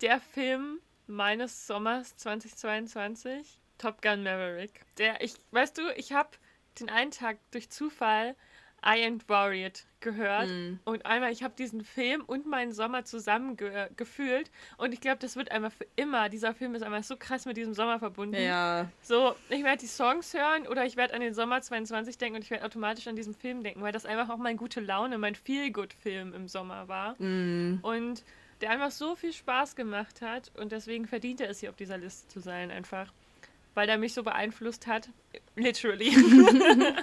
der Film meines Sommers 2022, Top Gun Maverick. Der, ich, weißt du, ich habe den einen Tag durch Zufall I Ain't Worried gehört und einmal, ich habe diesen Film und meinen Sommer zusammen ge gefühlt und ich glaube, das wird einmal für immer, dieser Film ist einfach so krass mit diesem Sommer verbunden. Ja. So, ich werde die Songs hören oder ich werde an den Sommer 22 denken und ich werde automatisch an diesen Film denken, weil das einfach auch mein gute Laune, mein Feel-Good-Film im Sommer war. Mm. Und der einfach so viel Spaß gemacht hat und deswegen verdient er es hier auf dieser Liste zu sein, einfach. Weil er mich so beeinflusst hat. Literally. (laughs)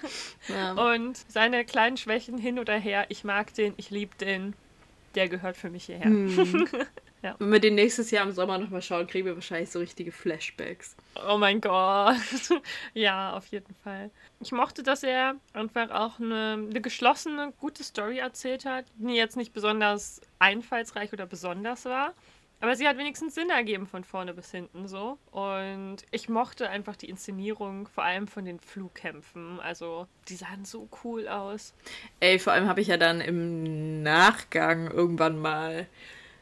ja. Und seine kleinen Schwächen hin oder her, ich mag den, ich liebe den, der gehört für mich hierher. Hm. (laughs) Ja. Wenn wir den nächstes Jahr im Sommer nochmal schauen, kriegen wir wahrscheinlich so richtige Flashbacks. Oh mein Gott. (laughs) ja, auf jeden Fall. Ich mochte, dass er einfach auch eine, eine geschlossene, gute Story erzählt hat, die jetzt nicht besonders einfallsreich oder besonders war. Aber sie hat wenigstens Sinn ergeben von vorne bis hinten so. Und ich mochte einfach die Inszenierung, vor allem von den Flugkämpfen. Also, die sahen so cool aus. Ey, vor allem habe ich ja dann im Nachgang irgendwann mal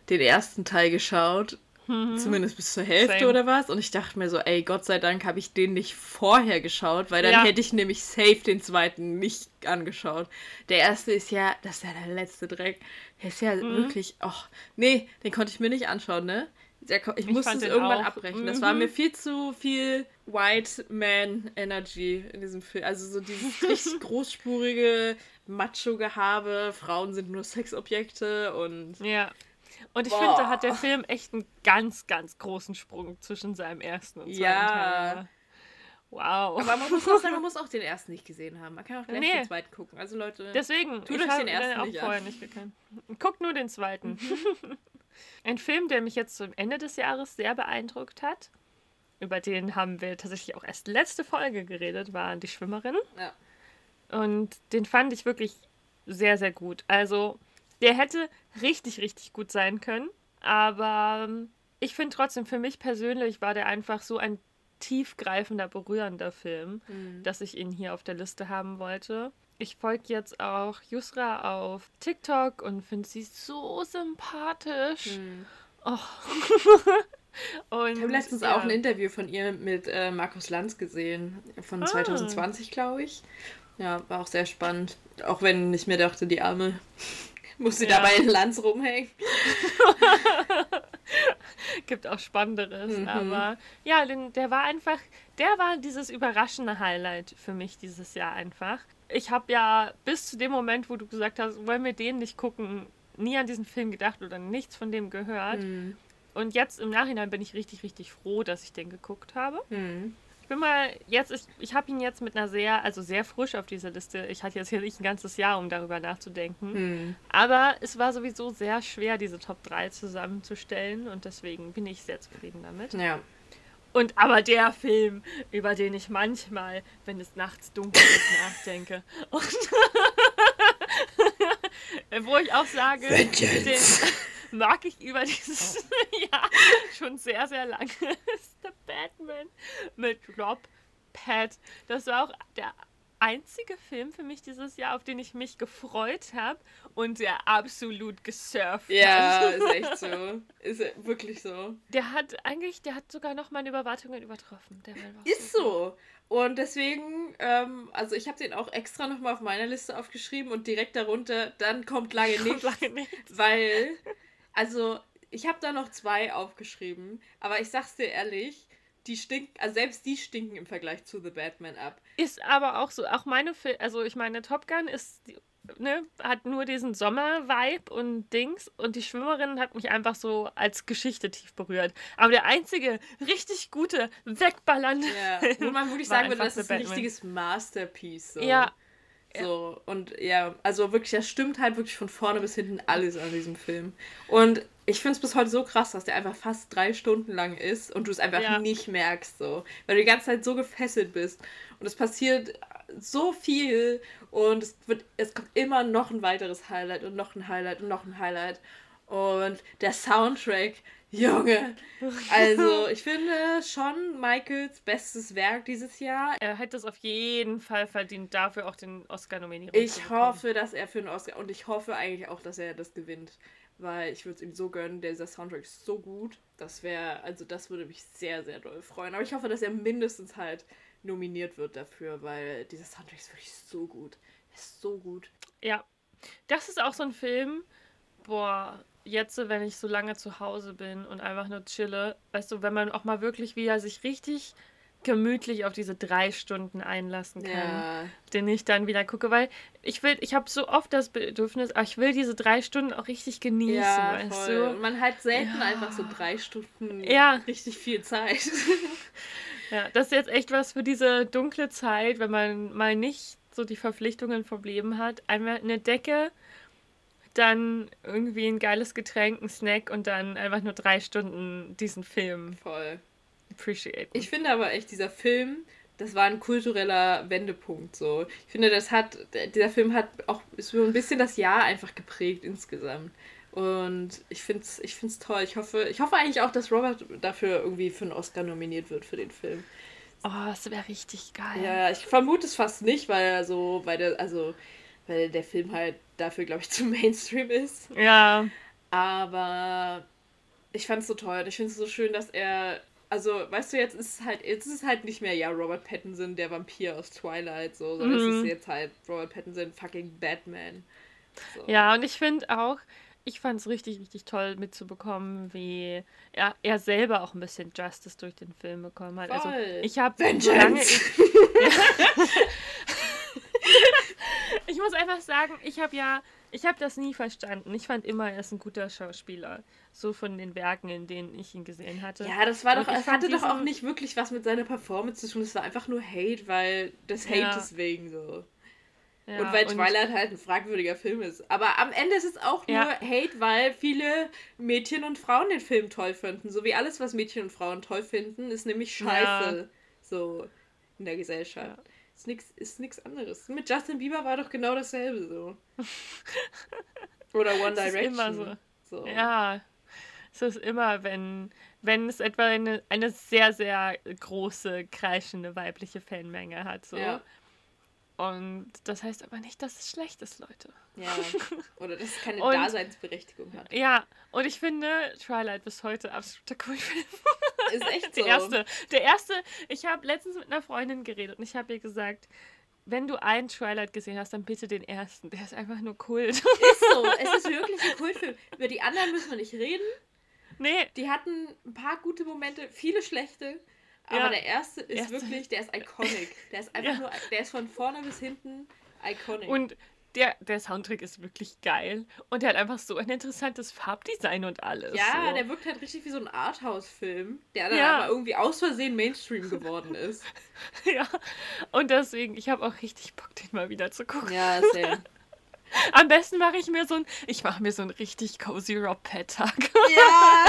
den ersten Teil geschaut. Mhm. Zumindest bis zur Hälfte Same. oder was. Und ich dachte mir so, ey, Gott sei Dank habe ich den nicht vorher geschaut, weil dann ja. hätte ich nämlich safe den zweiten nicht angeschaut. Der erste ist ja, das ist ja der letzte Dreck. Der ist ja mhm. wirklich, ach, nee, den konnte ich mir nicht anschauen, ne? Der, ich, ich musste es irgendwann auch. abbrechen. Mhm. Das war mir viel zu viel White Man Energy in diesem Film. Also so dieses (laughs) richtig großspurige Macho-Gehabe. Frauen sind nur Sexobjekte und. Ja. Und ich finde, da hat der Film echt einen ganz, ganz großen Sprung zwischen seinem ersten und zweiten ja. Teil. Wow. Aber man muss auch sagen, man (laughs) muss auch den ersten nicht gesehen haben. Man kann auch gleich nee. den zweiten gucken. Also Leute, deswegen, tut ich euch den ersten auch nicht vorher an. nicht gekannt. Guckt nur den zweiten. Mhm. (laughs) Ein Film, der mich jetzt zum Ende des Jahres sehr beeindruckt hat. Über den haben wir tatsächlich auch erst letzte Folge geredet, war Die Schwimmerin. Ja. Und den fand ich wirklich sehr, sehr gut. Also der hätte richtig, richtig gut sein können. Aber ähm, ich finde trotzdem, für mich persönlich war der einfach so ein tiefgreifender, berührender Film, mhm. dass ich ihn hier auf der Liste haben wollte. Ich folge jetzt auch Yusra auf TikTok und finde sie so sympathisch. Mhm. Oh. (laughs) und, ich habe letztens ja. auch ein Interview von ihr mit äh, Markus Lanz gesehen, von ah. 2020, glaube ich. Ja, war auch sehr spannend. Auch wenn ich mir dachte, die Arme muss sie ja. dabei in Lanz rumhängen. (laughs) Gibt auch Spannenderes. Mhm. Aber ja, der war einfach, der war dieses überraschende Highlight für mich dieses Jahr einfach. Ich habe ja bis zu dem Moment, wo du gesagt hast, wollen wir den nicht gucken, nie an diesen Film gedacht oder nichts von dem gehört. Mhm. Und jetzt im Nachhinein bin ich richtig, richtig froh, dass ich den geguckt habe. Mhm. Ich bin mal jetzt, ich, ich habe ihn jetzt mit einer sehr, also sehr frisch auf dieser Liste. Ich hatte jetzt hier nicht ein ganzes Jahr, um darüber nachzudenken. Hm. Aber es war sowieso sehr schwer, diese Top 3 zusammenzustellen und deswegen bin ich sehr zufrieden damit. Ja. Und aber der Film, über den ich manchmal, wenn es nachts dunkel ist, (laughs) nachdenke. Und wo ich auch sage, den, (laughs) mag ich über dieses (laughs) Jahr schon sehr, sehr lange. (laughs) ist The Batman mit Rob Pat. Das war auch der einzige Film für mich dieses Jahr, auf den ich mich gefreut habe und der absolut gesurft ja, hat. Ja, ist echt so. Ist wirklich so. Der hat eigentlich, der hat sogar noch meine Überwartungen übertroffen. ist so. so. Und deswegen, ähm, also ich habe den auch extra nochmal auf meiner Liste aufgeschrieben und direkt darunter, dann kommt lange nichts. lange nichts. Weil also, ich habe da noch zwei aufgeschrieben, aber ich sag's dir ehrlich, die stinken, also selbst die stinken im Vergleich zu The Batman ab. Ist aber auch so, auch meine Film, also ich meine, Top Gun ist, ne, hat nur diesen Sommer-Vibe und Dings und die Schwimmerin hat mich einfach so als Geschichte tief berührt. Aber der einzige richtig gute, wegballernde. Ja, (laughs) wo man wirklich sagen würde, das ist ein richtiges Masterpiece. So. Ja, so, und ja, also wirklich, das stimmt halt wirklich von vorne bis hinten alles an diesem Film. Und ich finde es bis heute so krass, dass der einfach fast drei Stunden lang ist und du es einfach ja. nicht merkst, so. Weil du die ganze Zeit so gefesselt bist. Und es passiert so viel und es wird, es kommt immer noch ein weiteres Highlight und noch ein Highlight und noch ein Highlight. Und der Soundtrack Junge. (laughs) Also, ich finde schon Michaels bestes Werk dieses Jahr. Er hätte es auf jeden Fall verdient, dafür auch den Oscar-Nominierung Ich hoffe, dass er für den Oscar und ich hoffe eigentlich auch, dass er das gewinnt. Weil ich würde es ihm so gönnen, dieser Soundtrack ist so gut. Das wäre, also das würde mich sehr, sehr doll freuen. Aber ich hoffe, dass er mindestens halt nominiert wird dafür, weil dieser Soundtrack ist wirklich so gut. Ist so gut. Ja. Das ist auch so ein Film, boah, jetzt, wenn ich so lange zu Hause bin und einfach nur chille, weißt du, wenn man auch mal wirklich wieder sich richtig gemütlich auf diese drei Stunden einlassen kann, Ja. den ich dann wieder gucke, weil ich will, ich habe so oft das Bedürfnis, aber ich will diese drei Stunden auch richtig genießen, Ja, weißt voll. du? Und man hat selten Ja. einfach so drei Stunden Ja. richtig viel Zeit. (laughs) Ja, das ist jetzt echt was für diese dunkle Zeit, wenn man mal nicht so die Verpflichtungen vom Leben hat. Einmal eine Decke, dann irgendwie ein geiles Getränk, ein Snack und dann einfach nur drei Stunden diesen Film Voll. appreciate. Ich finde aber echt, dieser Film, das war ein kultureller Wendepunkt so. Ich finde, das hat, dieser Film hat auch so ein bisschen das Jahr einfach geprägt insgesamt. Und ich finde es ich find's toll. Ich hoffe, ich hoffe eigentlich auch, dass Robert dafür irgendwie für einen Oscar nominiert wird für den Film. Oh, das wäre richtig geil. Ja, ich vermute es fast nicht, weil er so, weil der, also, weil der Film halt dafür, glaube ich, (laughs) zu Mainstream ist. Ja, Aber ich fand es so toll. Ich finde es so schön, dass er. Also, weißt du, jetzt ist es halt, jetzt ist es halt nicht mehr, ja, Robert Pattinson, der Vampir aus Twilight, so, sondern es Mhm. ist jetzt halt Robert Pattinson, fucking Batman. So. ja, und ich finde auch, ich fand es richtig, richtig toll mitzubekommen, wie er, er selber auch ein bisschen Justice durch den Film bekommen hat. Also Voll. ich habe Vengeance! lange, (laughs) Ich muss einfach sagen, ich habe ja, ich habe das nie verstanden. Ich fand immer, er ist ein guter Schauspieler. So von den Werken, in denen ich ihn gesehen hatte. Ja, das war doch, ich es hatte doch auch diesen- nicht wirklich was mit seiner Performance zu tun. Es war einfach nur Hate, weil des Ja. Hates wegen so. Ja, und weil Twilight halt ein fragwürdiger Film ist. Aber am Ende ist es auch nur Ja. Hate, weil viele Mädchen und Frauen den Film toll finden. So wie alles, was Mädchen und Frauen toll finden, ist nämlich scheiße. So in der Gesellschaft. Ja. Ist nix, ist nix anderes. Mit Justin Bieber war doch genau dasselbe so. (laughs) Oder One ist Direction. immer so. so. Ja, es ist immer, wenn, wenn es etwa eine, eine sehr, sehr große, kreischende weibliche Fanmenge hat. So. Ja. Und das heißt aber nicht, dass es schlecht ist, Leute. ja. (laughs) Oder dass es keine Und- Daseinsberechtigung hat. Ja, und ich finde Twilight bis heute absoluter Kultfilm. Ist echt so. Der erste. Der erste, ich habe letztens mit einer Freundin geredet und ich habe ihr gesagt, wenn du einen Twilight gesehen hast, dann bitte den ersten. Der ist einfach nur Kult. Ist so. Es ist (laughs) wirklich ein Kultfilm. Über die anderen müssen wir nicht reden. nee, Die hatten ein paar gute Momente, viele schlechte. Aber Ja. der erste ist Erste. wirklich, der ist iconic. Der ist (laughs) einfach Ja. nur, der ist von vorne bis hinten iconic. und der, der Soundtrack ist wirklich geil. Und der hat einfach so ein interessantes Farbdesign und alles. ja, so. der wirkt halt richtig wie so ein Arthouse-Film, der dann Ja. aber irgendwie aus Versehen Mainstream geworden (laughs) ist. ja. Und deswegen, ich habe auch richtig Bock, den mal wieder zu gucken. Ja, sehr. (laughs) Am besten mache ich mir so ein, ich mache mir so einen richtig cozy Rob Pet-Tag. ja!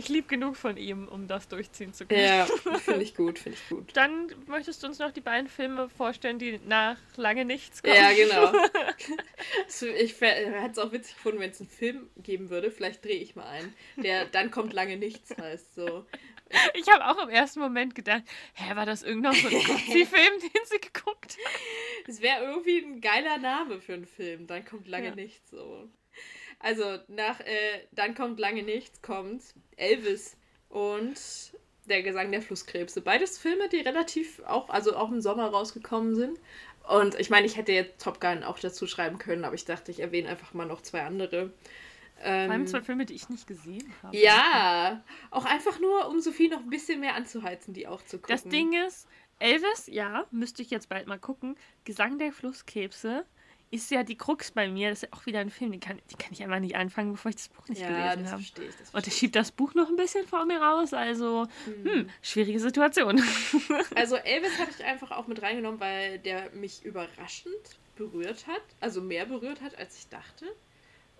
Ich liebe genug von ihm, um das durchziehen zu können. Ja, (laughs) finde ich gut, finde ich gut. Dann möchtest du uns noch die beiden Filme vorstellen, die nach lange nichts kommen. Ja, genau. (laughs) Ich hätte es auch witzig gefunden, wenn es einen Film geben würde. Vielleicht drehe ich mal einen. Der dann kommt lange nichts heißt. So. Ich habe auch im ersten Moment gedacht, hä, war das irgend noch so ein Nazi-Film, (laughs) den sie geguckt hat? Es wäre irgendwie ein geiler Name für einen Film. Dann kommt lange Ja. nichts so. Also nach äh, Dann kommt lange nichts kommt Elvis und Der Gesang der Flusskrebse. Beides Filme, die relativ auch, also auch im Sommer rausgekommen sind. Und ich meine, ich hätte jetzt Top Gun auch dazu schreiben können, aber ich dachte, ich erwähne einfach mal noch zwei andere. Vor allem Ähm, zwei Filme, die ich nicht gesehen habe. ja, auch einfach nur, um Sophie noch ein bisschen mehr anzuheizen, die auch zu gucken. Das Ding ist, Elvis, ja, müsste ich jetzt bald mal gucken. Gesang der Flusskrebse ist ja die Krux bei mir. Das ist ja auch wieder ein Film, den kann, die kann ich einfach nicht anfangen, bevor ich das Buch nicht ja, gelesen das habe. verstehe ich. Das Und er verstehe schiebt das Buch noch ein bisschen vor mir raus, also, hm, schwierige Situation. ich. (laughs) Also Elvis habe ich einfach auch mit reingenommen, weil der mich überraschend berührt hat. Also mehr berührt hat, als ich dachte.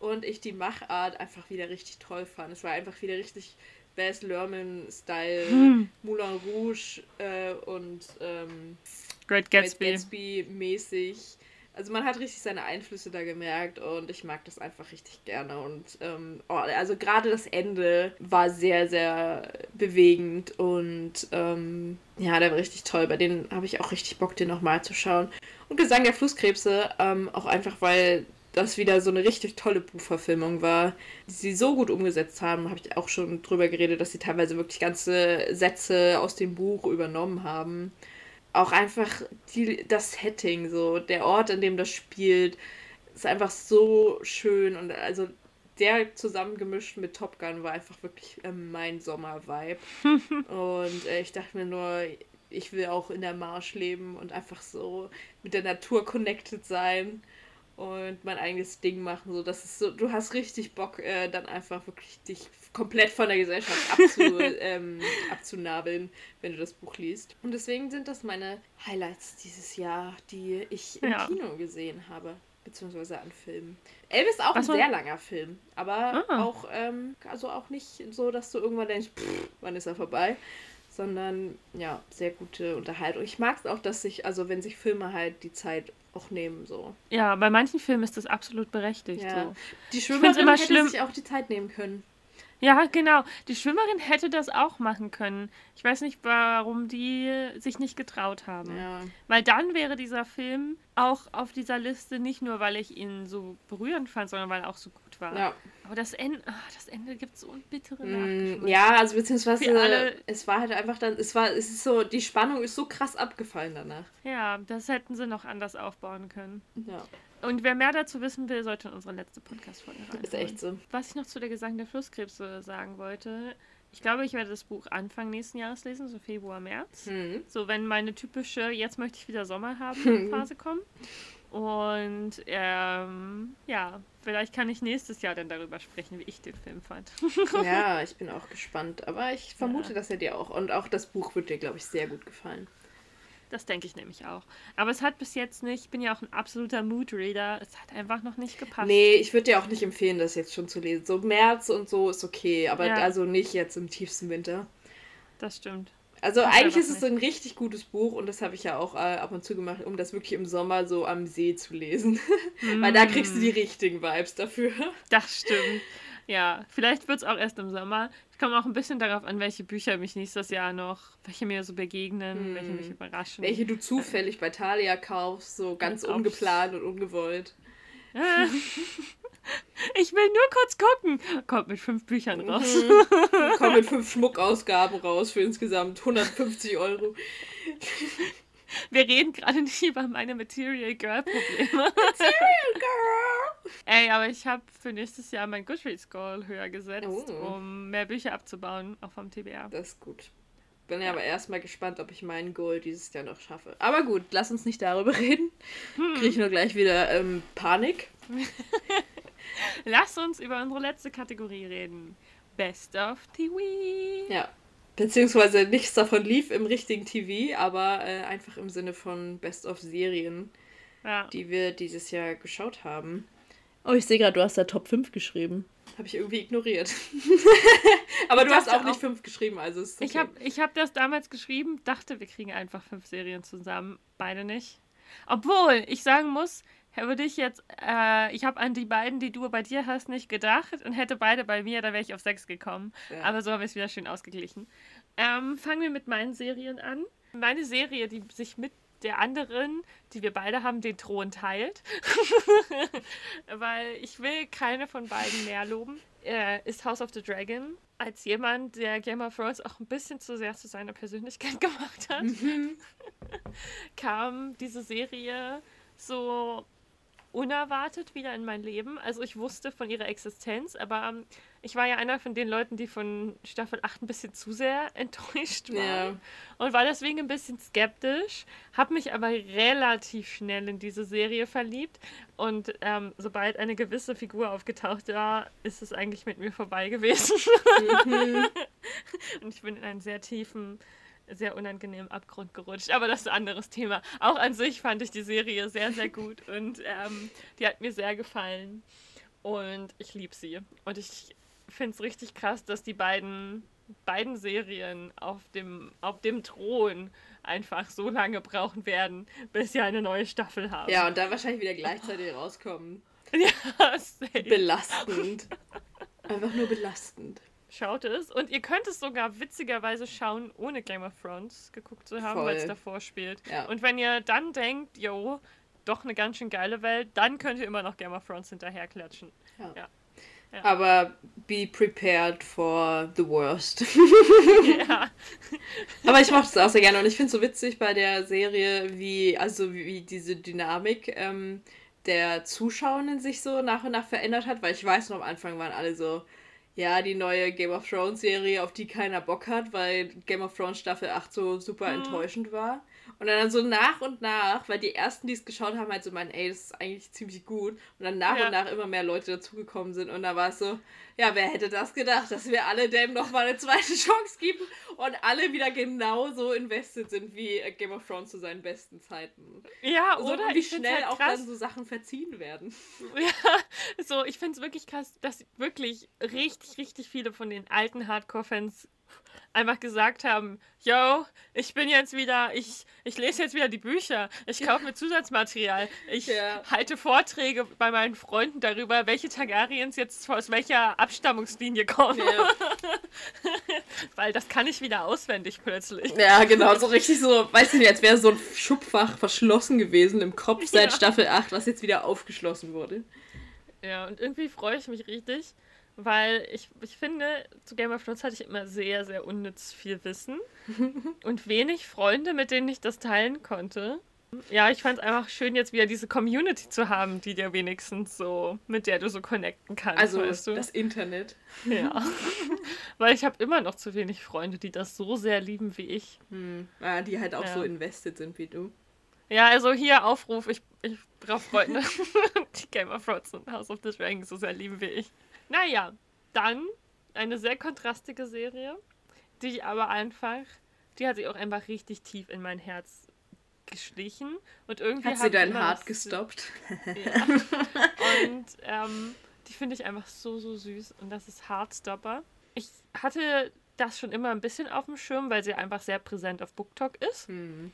Und ich die Machart einfach wieder richtig toll fand. Es war einfach wieder richtig Baz Luhrmann-Style, Hm. Moulin Rouge äh, und ähm, Great Gatsby. Gatsby. Gatsby-mäßig. Also man hat richtig seine Einflüsse da gemerkt und ich mag das einfach richtig gerne. Und ähm, oh, also gerade das Ende war sehr, sehr bewegend und ähm, ja, der war richtig toll. Bei denen habe ich auch richtig Bock, den nochmal zu schauen. Und Gesang der Flusskrebse, ähm, auch einfach, weil das wieder so eine richtig tolle Buchverfilmung war, die sie so gut umgesetzt haben, habe ich auch schon drüber geredet, dass sie teilweise wirklich ganze Sätze aus dem Buch übernommen haben auch einfach die, das Setting, so. Der Ort, in dem das spielt, ist einfach so schön. Und also der zusammengemischt mit Top Gun war einfach wirklich ähm, mein Sommer-Vibe. (laughs) und äh, ich dachte mir nur, ich will auch in der Marsch leben und einfach so mit der Natur connected sein und mein eigenes Ding machen. So, das ist so, du hast richtig Bock, äh, dann einfach wirklich dich komplett von der Gesellschaft (laughs) abzu, ähm, abzunabeln, wenn du das Buch liest. Und deswegen sind das meine Highlights dieses Jahr, die ich im ja. Kino gesehen habe beziehungsweise an Filmen. Elvis ist auch Was ein sehr langer Film, aber ah. auch, ähm, also auch nicht so, dass du irgendwann denkst, pff, wann ist er vorbei, sondern ja, sehr gute Unterhaltung. Ich mag es auch, dass sich, also wenn sich Filme halt die Zeit auch nehmen, so. Ja, bei manchen Filmen ist das absolut berechtigt. Ja. So. Die Schwimmerin immer hätte schlimm. sich auch die Zeit nehmen können. Ja, genau. Die Schwimmerin hätte das auch machen können. Ich weiß nicht, warum die sich nicht getraut haben. Ja. Weil dann wäre dieser Film auch auf dieser Liste nicht nur, weil ich ihn so berührend fand, sondern weil er auch so gut war. Ja. Aber das Ende, ach, das Ende gibt so einen bitteren mm, Ja, also beziehungsweise es war halt einfach dann, es war, es ist so, die Spannung ist so krass abgefallen danach. Ja, das hätten sie noch anders aufbauen können. Ja. Und wer mehr dazu wissen will, sollte in unsere letzte Podcast-Folge rein. Ist echt so. Was ich noch zu der Gesang der Flusskrebse sagen wollte, ich glaube, ich werde das Buch Anfang nächsten Jahres lesen, so Februar, März. Hm. So, wenn meine typische Jetzt möchte ich wieder Sommer haben hm. (laughs) Phase kommt. Und ähm, ja, vielleicht kann ich nächstes Jahr dann darüber sprechen, wie ich den Film fand. (laughs) ja, ich bin auch gespannt. Aber ich vermute, ja. dass er dir auch. Und auch das Buch wird dir, glaube ich, sehr gut gefallen. Das denke ich nämlich auch. Aber es hat bis jetzt nicht, ich bin ja auch ein absoluter Moodreader, es hat einfach noch nicht gepasst. Nee, ich würde dir auch nicht empfehlen, das jetzt schon zu lesen. So März und so ist okay, aber ja. also nicht jetzt im tiefsten Winter. Das stimmt. Also das eigentlich ist es so ein richtig gutes Buch und das habe ich ja auch äh, ab und zu gemacht, um das wirklich im Sommer so am See zu lesen. Mm. (laughs) Weil da kriegst du die richtigen Vibes dafür. Das stimmt. Ja, vielleicht wird es auch erst im Sommer. Ich komme auch ein bisschen darauf an, welche Bücher mich nächstes Jahr noch, welche mir so begegnen, hm. welche mich überraschen. Welche du zufällig bei Thalia kaufst, so ganz und ungeplant und ungewollt. (laughs) Ich will nur kurz gucken. Kommt mit fünf Büchern raus. Mhm. Kommt mit fünf Schmuckausgaben raus für insgesamt 150 Euro. Wir reden gerade nicht über meine Material Girl Probleme. Material Girl! Ey, aber ich habe für nächstes Jahr mein Goodreads Goal höher gesetzt, oh. um mehr Bücher abzubauen, auch vom TBR. Das ist gut. Bin ja aber erstmal gespannt, ob ich meinen Goal dieses Jahr noch schaffe. Aber gut, lass uns nicht darüber (laughs) reden. Hm. Kriege ich nur gleich wieder ähm, Panik. (laughs) lass uns über unsere letzte Kategorie reden. Best of TV. Ja, Beziehungsweise nichts davon lief im richtigen TV, aber äh, einfach im Sinne von Best of Serien, ja. die wir dieses Jahr geschaut haben. Oh, ich sehe gerade, du hast da Top 5 geschrieben. Habe ich irgendwie ignoriert. (laughs) aber du hast auch, auch nicht 5 geschrieben, also ist okay. Ich habe ich hab das damals geschrieben, dachte, wir kriegen einfach 5 Serien zusammen. Beide nicht. Obwohl, ich sagen muss, würde ich jetzt, äh, ich habe an die beiden, die du bei dir hast, nicht gedacht und hätte beide bei mir, da wäre ich auf sechs gekommen. Ja. Aber so habe ich es wieder schön ausgeglichen. Ähm, fangen wir mit meinen Serien an. Meine Serie, die sich mit der anderen, die wir beide haben, den Thron teilt. (laughs) Weil ich will keine von beiden mehr loben. Äh, ist House of the Dragon. Als jemand, der Game of Thrones auch ein bisschen zu sehr zu seiner Persönlichkeit (laughs) gemacht hat, mhm. kam diese Serie so unerwartet wieder in mein Leben. Also ich wusste von ihrer Existenz, aber ähm, ich war ja einer von den Leuten, die von Staffel 8 ein bisschen zu sehr (laughs) enttäuscht waren. Ja. Und war deswegen ein bisschen skeptisch, habe mich aber relativ schnell in diese Serie verliebt. Und ähm, sobald eine gewisse Figur aufgetaucht war, ist es eigentlich mit mir vorbei gewesen. Mhm. (laughs) Und ich bin in einen sehr tiefen sehr unangenehmen Abgrund gerutscht. Aber das ist ein anderes Thema. Auch an sich fand ich die Serie sehr, sehr gut und ähm, die hat mir sehr gefallen. Und ich liebe sie. Und ich finde es richtig krass, dass die beiden, beiden Serien auf dem, auf dem Thron einfach so lange brauchen werden, bis sie eine neue Staffel haben. Ja, und dann wahrscheinlich wieder gleichzeitig rauskommen. (laughs) Ja, safe. Belastend. Einfach nur belastend. Schaut es. Und ihr könnt es sogar witzigerweise schauen, ohne Game of Thrones geguckt zu haben, weil es davor spielt. Ja. Und wenn ihr dann denkt, yo, doch eine ganz schön geile Welt, dann könnt ihr immer noch Game of Thrones hinterher klatschen. Ja. ja. ja. Aber be prepared for the worst. (laughs) ja. Aber ich mochte es auch sehr gerne und ich finde es so witzig bei der Serie, wie, also wie diese Dynamik ähm, der Zuschauenden sich so nach und nach verändert hat, weil ich weiß noch, am Anfang waren alle so, ja, die neue Game of Thrones Serie, auf die keiner Bock hat, weil Game of Thrones Staffel 8 so super mhm. enttäuschend war. Und dann so nach und nach, weil die ersten, die es geschaut haben, halt so meinen, ey, das ist eigentlich ziemlich gut. Und dann nach ja. und nach immer mehr Leute dazugekommen sind. Und da war es so, ja, wer hätte das gedacht, dass wir alle dem nochmal eine zweite (laughs) Chance geben und alle wieder genauso invested sind wie Game of Thrones zu seinen besten Zeiten. Ja, so, oder? Wie schnell halt auch dann so Sachen verziehen werden. (laughs) Ja, so, ich finde es wirklich krass, dass wirklich richtig, richtig viele von den alten Hardcore-Fans einfach gesagt haben, yo, ich bin jetzt wieder, ich, ich lese jetzt wieder die Bücher, ich kaufe mir Zusatzmaterial, ich ja. halte Vorträge bei meinen Freunden darüber, welche Targaryens jetzt aus welcher Abstammungslinie kommen. Ja. (laughs) Weil das kann ich wieder auswendig plötzlich. Ja, genau, so richtig so, weißt du, jetzt wäre so ein Schubfach verschlossen gewesen im Kopf seit ja. Staffel 8, was jetzt wieder aufgeschlossen wurde. Ja, und irgendwie freue ich mich richtig weil ich, ich finde, zu Game of Thrones hatte ich immer sehr, sehr unnütz viel Wissen (laughs) und wenig Freunde, mit denen ich das teilen konnte. Ja, ich fand es einfach schön, jetzt wieder diese Community zu haben, die dir wenigstens so, mit der du so connecten kannst. Also weißt du? das Internet. Ja. (laughs) Weil ich habe immer noch zu wenig Freunde, die das so sehr lieben wie ich. Hm. Ah, die halt auch ja. so invested sind wie du. Ja, also hier Aufruf, ich, ich brauche Freunde, (laughs) die Game of Thrones und House of the Dragons so sehr lieben wie ich. Naja, dann eine sehr kontrastige Serie, die aber einfach, die hat sich auch einfach richtig tief in mein Herz geschlichen und irgendwie hat sie dein Hart gestoppt. Ja. Und ähm, die finde ich einfach so, so süß und das ist Heartstopper. Ich hatte das schon immer ein bisschen auf dem Schirm, weil sie einfach sehr präsent auf BookTok ist. Mhm.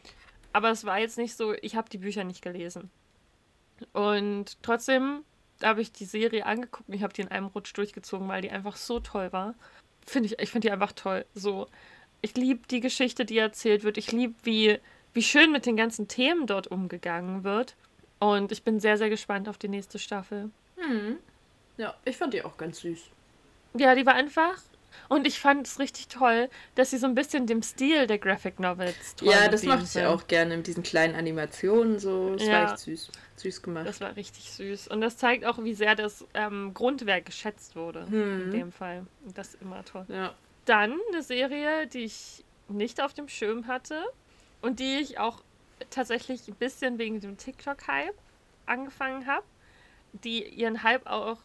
Aber es war jetzt nicht so, ich habe die Bücher nicht gelesen. Und trotzdem habe ich die Serie angeguckt und ich habe die in einem Rutsch durchgezogen, weil die einfach so toll war. Finde ich, ich finde die einfach toll. So, ich liebe die Geschichte, die erzählt wird. Ich liebe, wie, wie schön mit den ganzen Themen dort umgegangen wird. Und ich bin sehr, sehr gespannt auf die nächste Staffel. Hm. Ja, ich fand die auch ganz süß. Ja, die war einfach und ich fand es richtig toll, dass sie so ein bisschen dem Stil der Graphic Novels Ja, das macht sie auch gerne mit diesen kleinen Animationen so. Das ja, war echt süß. Süß gemacht. Das war richtig süß. Und das zeigt auch, wie sehr das ähm, Grundwerk geschätzt wurde. Hm. In dem Fall. Und das ist immer toll. Ja. Dann eine Serie, die ich nicht auf dem Schirm hatte und die ich auch tatsächlich ein bisschen wegen dem TikTok-Hype angefangen habe, die ihren Hype auch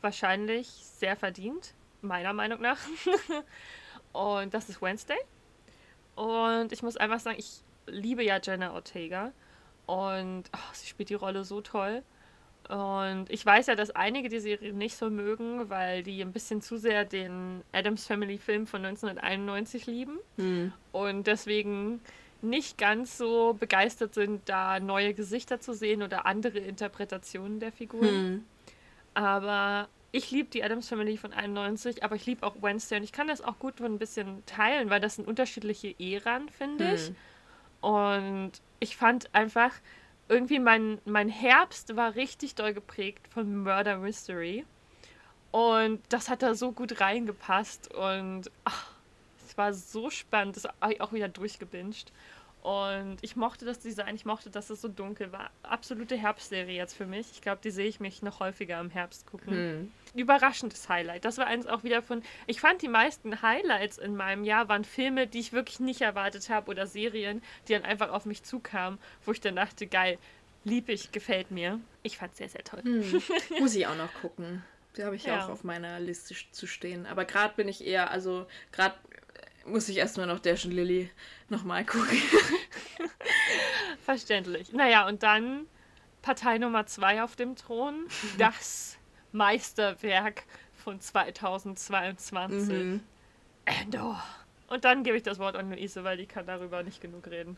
wahrscheinlich sehr verdient meiner Meinung nach. (laughs) und das ist Wednesday. Und ich muss einfach sagen, ich liebe ja Jenna Ortega. Und oh, sie spielt die Rolle so toll. Und ich weiß ja, dass einige die Serie nicht so mögen, weil die ein bisschen zu sehr den Adams Family Film von 1991 lieben. Hm. Und deswegen nicht ganz so begeistert sind, da neue Gesichter zu sehen oder andere Interpretationen der Figuren. Hm. Aber ich liebe die Adams Family von 91, aber ich liebe auch Wednesday und ich kann das auch gut ein bisschen teilen, weil das sind unterschiedliche Äran, finde hm. ich. Und ich fand einfach, irgendwie mein, mein Herbst war richtig doll geprägt von Murder Mystery. Und das hat da so gut reingepasst und ach, es war so spannend, das habe ich auch wieder durchgebinged. Und ich mochte das Design, ich mochte, dass es so dunkel war. Absolute Herbstserie jetzt für mich. Ich glaube, die sehe ich mich noch häufiger im Herbst gucken. Hm. Überraschendes Highlight. Das war eins auch wieder von. Ich fand die meisten Highlights in meinem Jahr waren Filme, die ich wirklich nicht erwartet habe oder Serien, die dann einfach auf mich zukamen, wo ich dann dachte, geil, lieb ich, gefällt mir. Ich fand es sehr, sehr toll. Hm. (laughs) Muss ich auch noch gucken. Die habe ich ja. auch auf meiner Liste zu stehen. Aber gerade bin ich eher, also gerade muss ich erstmal noch Dash und Lily nochmal gucken. (laughs) Verständlich. Naja, und dann Partei Nummer zwei auf dem Thron. (laughs) Das Meisterwerk von 2022. Mhm. Endor. Und dann gebe ich das Wort an Luise, weil die kann darüber nicht genug reden.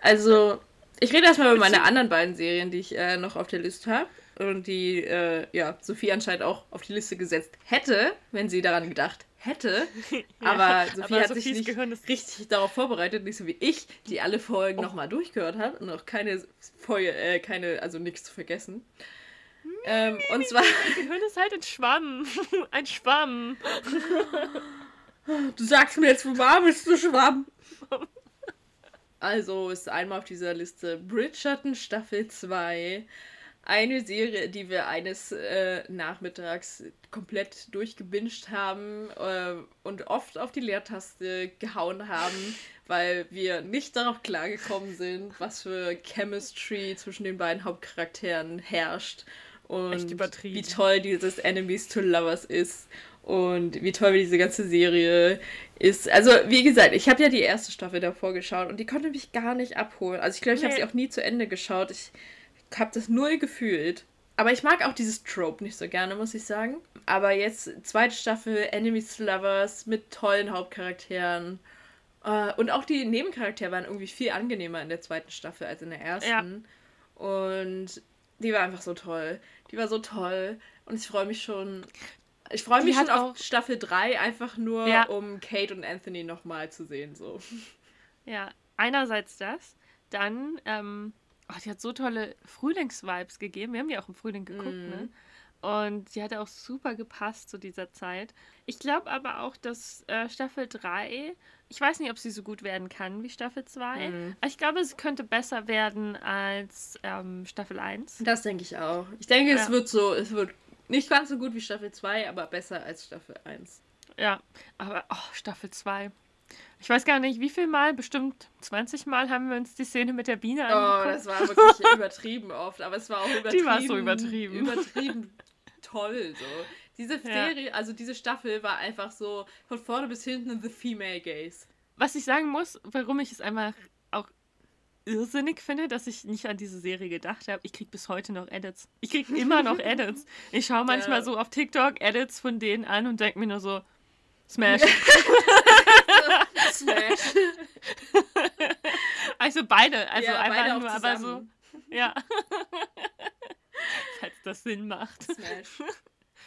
Also, ich rede erstmal über meine anderen beiden Serien, die ich äh, noch auf der Liste habe. Und die, äh, ja, Sophie anscheinend auch auf die Liste gesetzt hätte, wenn sie daran gedacht hätte. (laughs) Aber Sophie aber hat Sophies sich nicht richtig darauf vorbereitet, nicht so wie ich, die alle Folgen oh. nochmal durchgehört hat und noch keine Folge, äh, keine, also nichts zu vergessen. Ähm, und zwar. Mein Gehirn ist halt ein Schwamm. (laughs) Ein Schwamm. (laughs) Du sagst mir jetzt, wo war bist du Schwamm? Also ist einmal auf dieser Liste Bridgerton Staffel 2. eine Serie, die wir eines äh, Nachmittags komplett durchgebinged haben äh, und oft auf die Leertaste gehauen haben, weil wir nicht darauf klargekommen sind, was für Chemistry zwischen den beiden Hauptcharakteren herrscht und wie toll dieses Enemies to Lovers ist und wie toll diese ganze Serie ist. Also, wie gesagt, ich habe ja die erste Staffel davor geschaut und die konnte mich gar nicht abholen. Also, ich glaube, ich nee. habe sie auch nie zu Ende geschaut. Ich habe das null gefühlt. Aber ich mag auch dieses Trope nicht so gerne, muss ich sagen. Aber jetzt zweite Staffel Enemies to Lovers mit tollen Hauptcharakteren. Uh, und auch die Nebencharaktere waren irgendwie viel angenehmer in der zweiten Staffel als in der ersten. Ja. Und die war einfach so toll. Die war so toll. Und ich freue mich schon. Ich freue mich schon auf Staffel 3, einfach nur, ja. um Kate und Anthony nochmal zu sehen. So. Ja, einerseits das. Dann, ähm, oh, die hat so tolle Frühlingsvibes gegeben. Wir haben die auch im Frühling geguckt, mm. ne? Und sie hat auch super gepasst zu dieser Zeit. Ich glaube aber auch, dass äh, Staffel 3, ich weiß nicht, ob sie so gut werden kann wie Staffel 2, mhm. ich glaube, sie könnte besser werden als ähm, Staffel 1. Das denke ich auch. Ich denke, ja. es wird so, es wird nicht ganz so gut wie Staffel 2, aber besser als Staffel 1. Ja, aber oh, Staffel 2. Ich weiß gar nicht, wie viel Mal, bestimmt 20 Mal haben wir uns die Szene mit der Biene oh, angeguckt. Oh, das war wirklich (laughs) übertrieben oft, aber es war auch übertrieben. Die war so übertrieben. Übertrieben toll, so. Diese Serie, ja. also diese Staffel war einfach so von vorne bis hinten the female gaze. Was ich sagen muss, warum ich es einfach auch irrsinnig finde, dass ich nicht an diese Serie gedacht habe. Ich kriege bis heute noch Edits. Ich kriege immer noch (laughs) Edits. Ich schaue manchmal ja. so auf TikTok Edits von denen an und denke mir nur so, Smash. (laughs) Smash. also beide, also ja, einfach beide nur, aber so. Ja. (laughs) Falls das Sinn macht. Smash.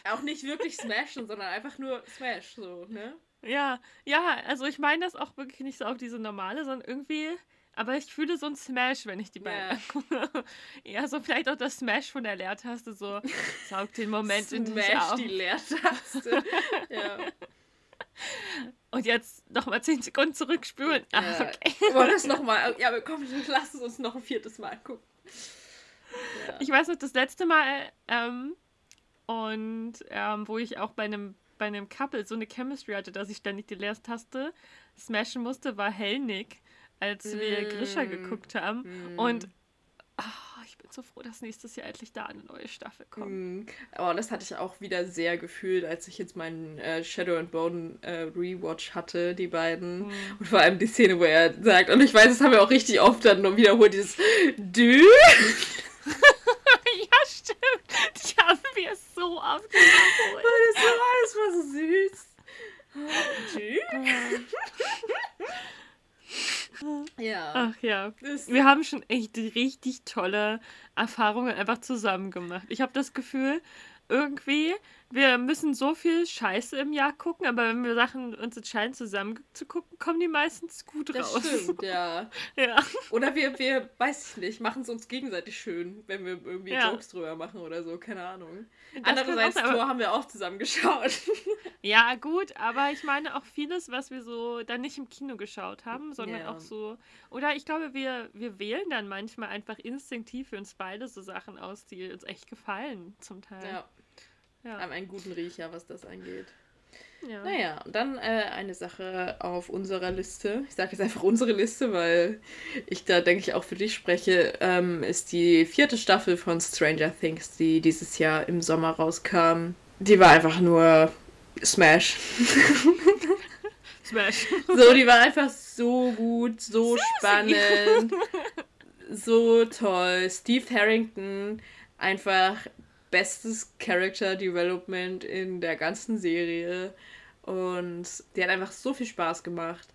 Auch nicht wirklich smashen, sondern einfach nur Smash, so, ne? Ja, ja, also ich meine das auch wirklich nicht so auf diese normale, sondern irgendwie aber ich fühle so ein Smash, wenn ich die beiden yeah. (laughs) Ja, so vielleicht auch das Smash von der Leertaste, so saugt den Moment in dich auf. die Leertaste. ja. Und jetzt nochmal 10 Sekunden zurückspülen. Ah, ja. okay. Wollen wir das nochmal? Ja, komm, lass es uns noch ein viertes Mal gucken. Ja. Ich weiß noch, das letzte Mal, ähm, und ähm, wo ich auch bei einem bei einem Couple so eine Chemistry hatte, dass ich ständig die Leertaste smashen musste, war Hellnick als wir Grisha mm. geguckt haben. Mm. Und oh, ich bin so froh, dass nächstes Jahr endlich da eine neue Staffel kommt. Mm. Aber das hatte ich auch wieder sehr gefühlt, als ich jetzt meinen äh, Shadow and Bone äh, Rewatch hatte, die beiden. Mm. Und vor allem die Szene, wo er sagt, und ich weiß, das haben wir auch richtig oft dann noch wiederholt, dieses Dü. (laughs) ja, stimmt. Die haben wir so oft wiederholt. Das war, das war so süß. Dü. (laughs) Ja. Ach ja. Wir haben schon echt richtig tolle Erfahrungen einfach zusammen gemacht. Ich habe das Gefühl, irgendwie, wir müssen so viel Scheiße im Jahr gucken, aber wenn wir Sachen uns entscheiden, zusammen zu gucken, kommen die meistens gut das raus. Stimmt, ja. (laughs) ja. Oder wir, wir, weiß ich nicht, machen es uns gegenseitig schön, wenn wir irgendwie ja. Jokes drüber machen oder so, keine Ahnung. Andererseits, auch, Tor haben wir auch zusammen geschaut. (laughs) Ja, gut, aber ich meine auch vieles, was wir so dann nicht im Kino geschaut haben, sondern ja. auch so. Oder ich glaube, wir, wir wählen dann manchmal einfach instinktiv für uns beide so Sachen aus, die uns echt gefallen, zum Teil. Ja. Ja. Haben einen guten Riecher, was das angeht. Ja. Naja, und dann äh, eine Sache auf unserer Liste. Ich sage jetzt einfach unsere Liste, weil ich da, denke ich, auch für dich spreche, ähm, ist die vierte Staffel von Stranger Things, die dieses Jahr im Sommer rauskam. Die war einfach nur Smash. (laughs) Smash. So, die war einfach so gut, so spannend, so toll. Steve Harrington, einfach bestes Character Development in der ganzen Serie. Und die hat einfach so viel Spaß gemacht.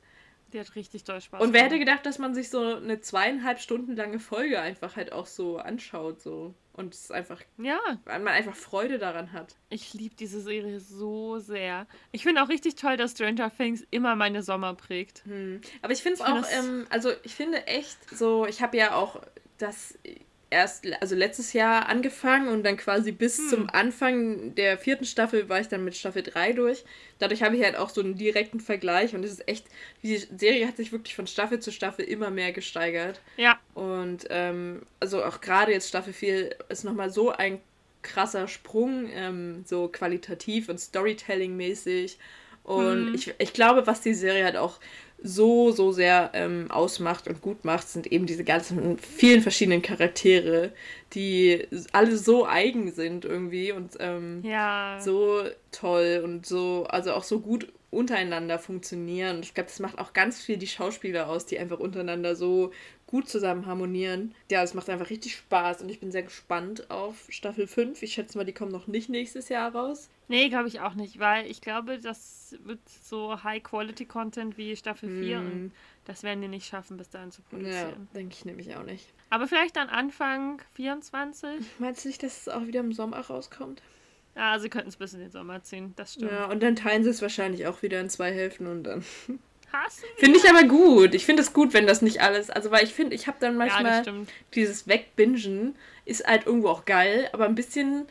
Die hat richtig toll Spaß Und wer hätte gedacht, dass man sich so eine zweieinhalb Stunden lange Folge einfach halt auch so anschaut, so. Und es einfach, ja. weil man einfach Freude daran hat. Ich liebe diese Serie so sehr. Ich finde auch richtig toll, dass Stranger Things immer meine Sommer prägt. Hm. Aber ich finde es auch, ähm, also ich finde echt so, ich habe ja auch das erst, also letztes Jahr angefangen und dann quasi bis hm. zum Anfang der vierten Staffel war ich dann mit Staffel 3 durch. Dadurch habe ich halt auch so einen direkten Vergleich und es ist echt, die Serie hat sich wirklich von Staffel zu Staffel immer mehr gesteigert. Ja. Und ähm, also auch gerade jetzt Staffel 4 ist nochmal so ein krasser Sprung, ähm, so qualitativ und Storytelling-mäßig. Und hm. ich, ich glaube, was die Serie halt auch so, so sehr ähm, ausmacht und gut macht, sind eben diese ganzen vielen verschiedenen Charaktere, die alle so eigen sind irgendwie und ähm, ja. so toll und so, also auch so gut untereinander funktionieren. Und ich glaube, das macht auch ganz viel die Schauspieler aus, die einfach untereinander so gut zusammen harmonieren. Ja, es macht einfach richtig Spaß und ich bin sehr gespannt auf Staffel 5. Ich schätze mal, die kommen noch nicht nächstes Jahr raus. Nee, glaube ich auch nicht, weil ich glaube, das wird so High-Quality-Content wie Staffel 4 mm. und das werden die nicht schaffen, bis dahin zu produzieren. Ja, denke ich nämlich auch nicht. Aber vielleicht dann Anfang 24. Meinst du nicht, dass es auch wieder im Sommer rauskommt? Ja, sie könnten es bis in den Sommer ziehen, das stimmt. Ja, und dann teilen sie es wahrscheinlich auch wieder in zwei Hälften und dann. Finde ich aber gut. Ich finde es gut, wenn das nicht alles. Also, weil ich finde, ich habe dann manchmal ja, dieses Wegbingen ist halt irgendwo auch geil, aber ein bisschen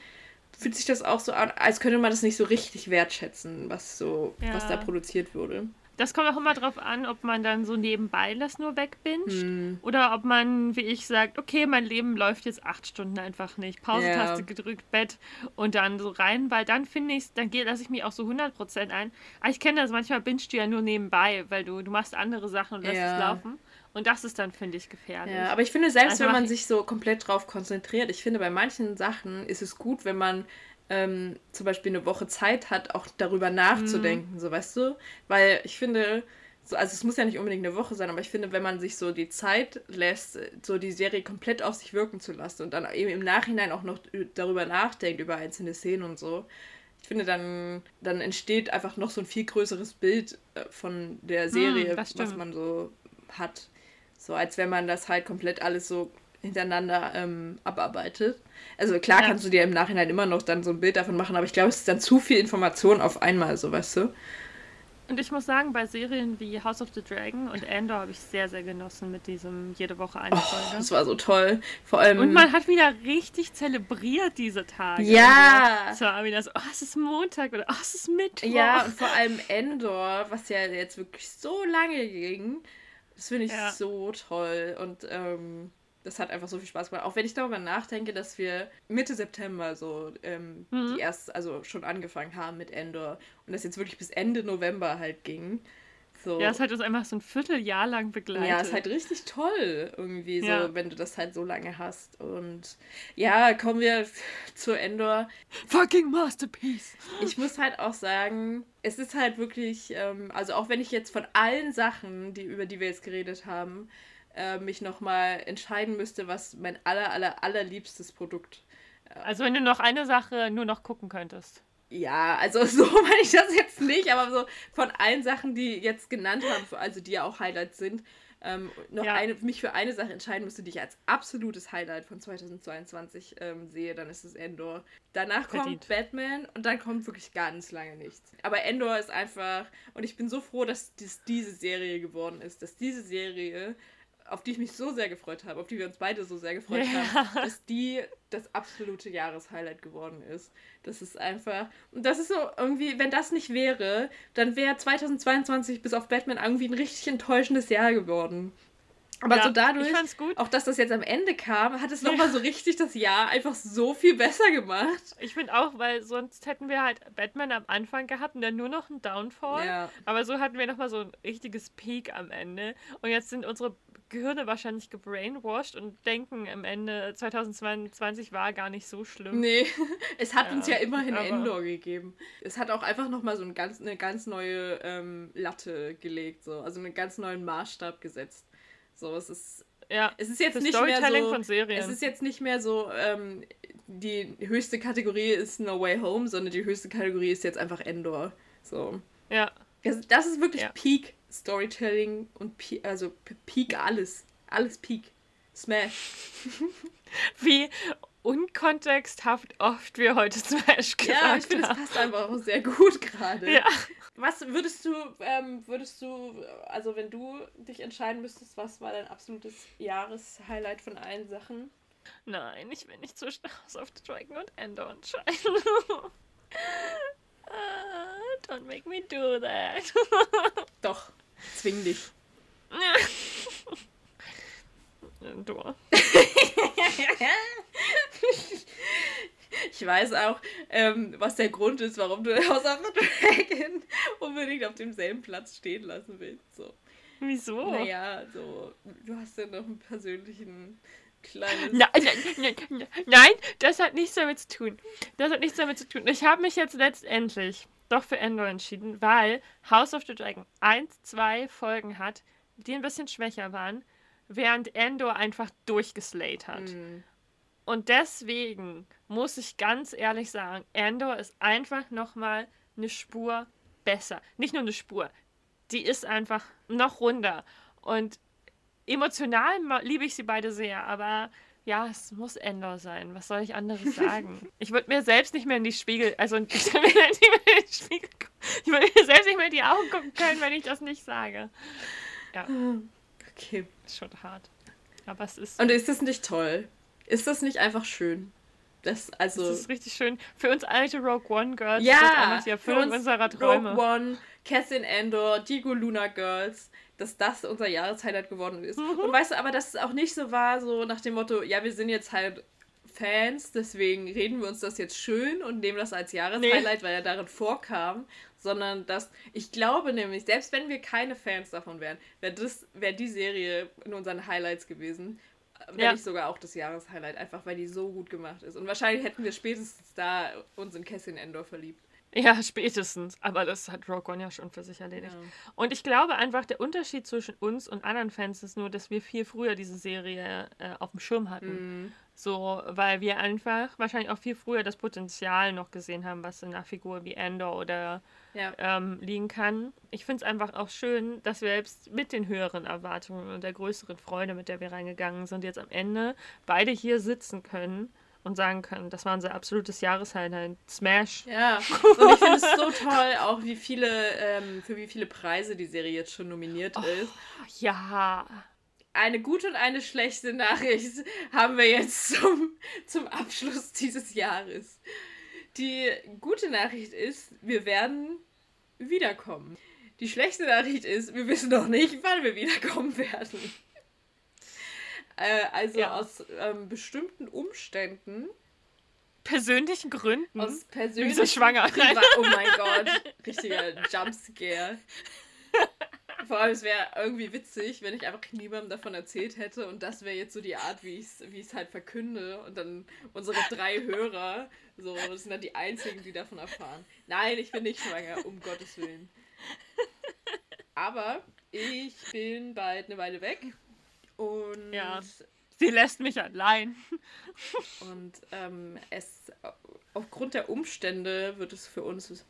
fühlt sich das auch so an, als könnte man das nicht so richtig wertschätzen, was so, ja. was da produziert wurde. Das kommt auch immer darauf an, ob man dann so nebenbei das nur wegbingt hm. oder ob man, wie ich, sagt, okay, mein Leben läuft jetzt acht Stunden einfach nicht. Pausetaste ja. gedrückt, Bett und dann so rein, weil dann finde ich, dann lasse ich mich auch so 100% ein. Aber ich kenne das, manchmal bingst du ja nur nebenbei, weil du, du machst andere Sachen und lässt ja. es laufen. Und das ist dann, finde ich, gefährlich. Ja, aber ich finde, selbst also wenn man sich so komplett drauf konzentriert, ich finde, bei manchen Sachen ist es gut, wenn man ähm, zum Beispiel eine Woche Zeit hat, auch darüber nachzudenken, mhm. so weißt du? Weil ich finde, so, also es muss ja nicht unbedingt eine Woche sein, aber ich finde, wenn man sich so die Zeit lässt, so die Serie komplett auf sich wirken zu lassen und dann eben im Nachhinein auch noch darüber nachdenkt, über einzelne Szenen und so, ich finde, dann, dann entsteht einfach noch so ein viel größeres Bild äh, von der Serie, hm, was man so hat. So als wenn man das halt komplett alles so hintereinander ähm, abarbeitet. Also klar ja. kannst du dir im Nachhinein immer noch dann so ein Bild davon machen, aber ich glaube, es ist dann zu viel Information auf einmal, so weißt du. Und ich muss sagen, bei Serien wie House of the Dragon und Andor habe ich sehr, sehr genossen mit diesem jede Woche eine oh, Folge. Das war so toll. Vor allem. Und man hat wieder richtig zelebriert diese Tage. Ja. Es war wieder so, oh, es ist Montag oder oh, es ist Mittwoch. Ja, und vor allem Endor, was ja jetzt wirklich so lange ging. Das finde ich ja. so toll. Und ähm, das hat einfach so viel Spaß gemacht. Auch wenn ich darüber nachdenke, dass wir Mitte September so ähm, mhm. die erst, also schon angefangen haben mit Endor und das jetzt wirklich bis Ende November halt ging. So. Ja, es hat uns einfach so ein Vierteljahr lang begleitet. Ja, ist halt richtig toll irgendwie, so, ja. wenn du das halt so lange hast. Und ja, kommen wir zu Endor. Fucking Masterpiece! Ich muss halt auch sagen, es ist halt wirklich, ähm, also auch wenn ich jetzt von allen Sachen, die, über die wir jetzt geredet haben, äh, mich nochmal entscheiden müsste, was mein aller, aller, allerliebstes Produkt. Äh, also wenn du noch eine Sache nur noch gucken könntest. Ja, also (laughs) so meine ich das jetzt nicht, aber so von allen Sachen, die jetzt genannt haben, also die ja auch Highlights sind, ähm, noch ja. eine, mich für eine Sache entscheiden müsste, die ich als absolutes Highlight von 2022 ähm, sehe, dann ist es Endor. Danach Verdient. kommt Batman und dann kommt wirklich ganz lange nichts. Aber Endor ist einfach, und ich bin so froh, dass das diese Serie geworden ist, dass diese Serie auf die ich mich so sehr gefreut habe, auf die wir uns beide so sehr gefreut ja. haben, dass die das absolute Jahreshighlight geworden ist. Das ist einfach. Und das ist so irgendwie, wenn das nicht wäre, dann wäre 2022 bis auf Batman irgendwie ein richtig enttäuschendes Jahr geworden. Aber ja, so dadurch, auch dass das jetzt am Ende kam, hat es nochmal ja. so richtig das Jahr einfach so viel besser gemacht. Ich finde auch, weil sonst hätten wir halt Batman am Anfang gehabt und dann nur noch ein Downfall. Ja. Aber so hatten wir nochmal so ein richtiges Peak am Ende. Und jetzt sind unsere Gehirne wahrscheinlich gebrainwashed und denken, am Ende 2022 war gar nicht so schlimm. Nee, (laughs) es hat ja, uns ja immerhin Endor gegeben. Es hat auch einfach nochmal so ein ganz, eine ganz neue ähm, Latte gelegt, so. also einen ganz neuen Maßstab gesetzt. So, es ist. Ja, es ist jetzt nicht mehr so. Von Serien. Es ist jetzt nicht mehr so, ähm, die höchste Kategorie ist No Way Home, sondern die höchste Kategorie ist jetzt einfach Endor. So. Ja. Das, das ist wirklich ja. Peak Storytelling und Peak, also Peak alles. Alles Peak. Smash. Wie unkontexthaft oft wir heute Smash gesagt haben. Ja, ich finde, es passt einfach auch sehr gut gerade. Ja. Was würdest du, ähm, würdest du, also wenn du dich entscheiden müsstest, was war dein absolutes Jahreshighlight von allen Sachen? Nein, ich will nicht zwischen House of the Dragon und Endor entscheiden. Ah, don't make me do that. Doch, zwing dich. (laughs) Endor. (laughs) Ich weiß auch, ähm, was der Grund ist, warum du House of the Dragon unbedingt auf demselben Platz stehen lassen willst. So. Wieso? Naja, so, du hast ja noch einen persönlichen kleines. Nein, nein, nein, nein, das hat nichts damit zu tun. Das hat nichts damit zu tun. Ich habe mich jetzt letztendlich doch für Endor entschieden, weil House of the Dragon 1, 2 Folgen hat, die ein bisschen schwächer waren, während Endor einfach durchgeslayt hat. Hm. Und deswegen muss ich ganz ehrlich sagen, Endor ist einfach nochmal eine Spur besser. Nicht nur eine Spur, die ist einfach noch runder. Und emotional liebe ich sie beide sehr, aber ja, es muss Endor sein. Was soll ich anderes (laughs) sagen? ich würde mir selbst nicht mehr in die Spiegel, also (laughs) ich würde mir würde mir selbst nicht mehr in die Augen gucken können, wenn ich das nicht sage. Ja, (laughs) Okay. ist schon hart. Aber es ist, Und ist das nicht toll? Ist das nicht einfach schön? Das, also. es ist richtig schön. Für uns alte Rogue One Girls ja, ist das einfach die für Erfüllung uns unserer Träume. Rogue One, Cassian Andor, Diego Luna Girls, dass das unser Jahreshighlight geworden ist. Mhm. Und weißt du, aber dass es auch nicht so war, so nach dem Motto, ja, wir sind jetzt halt Fans, deswegen reden wir uns das jetzt schön und nehmen das als Jahreshighlight, weil er darin vorkam, sondern dass ich glaube nämlich, selbst wenn wir keine Fans davon wären, wäre das wäre die Serie in unseren Highlights gewesen. Wenn Ja. nicht sogar auch das Jahreshighlight, einfach weil die so gut gemacht ist. Und wahrscheinlich hätten wir spätestens da uns in Cassian Endor verliebt. Ja, spätestens. Aber das hat Rogue One ja schon für sich erledigt. Ja. Und ich glaube einfach, der Unterschied zwischen uns und anderen Fans ist nur, dass wir viel früher diese Serie äh, auf dem Schirm hatten. Mhm. So, weil wir einfach wahrscheinlich auch viel früher das Potenzial noch gesehen haben, was in einer Figur wie Endor oder Ja. ähm, liegen kann. Ich finde es einfach auch schön, dass wir selbst mit den höheren Erwartungen und der größeren Freude, mit der wir reingegangen sind, jetzt am Ende beide hier sitzen können und sagen können, das war unser absolutes Jahreshighlight. Smash. Ja, und ich finde es so toll, auch wie viele, ähm, für wie viele Preise die Serie jetzt schon nominiert ist. Ja. Eine gute und eine schlechte Nachricht (laughs) haben wir jetzt zum, zum Abschluss dieses Jahres. Die gute Nachricht ist, wir werden wiederkommen. Die schlechte Nachricht ist, wir wissen noch nicht, wann wir wiederkommen (laughs) werden. Äh, also Ja. aus ähm, bestimmten Umständen, Persönlichen Gründen. aus persönlichen Wieso schwanger? Priva oh mein Gott, richtiger Jumpscare. (laughs) Vor allem, es wäre irgendwie witzig, wenn ich einfach niemandem davon erzählt hätte und das wäre jetzt so die Art, wie ich es wie ich's halt verkünde und dann unsere drei Hörer, so, das sind dann die einzigen, die davon erfahren. Nein, ich bin nicht schwanger, um Gottes Willen. Aber ich bin bald eine Weile weg und Ja. Sie lässt mich allein. Und ähm, es aufgrund der Umstände wird es für uns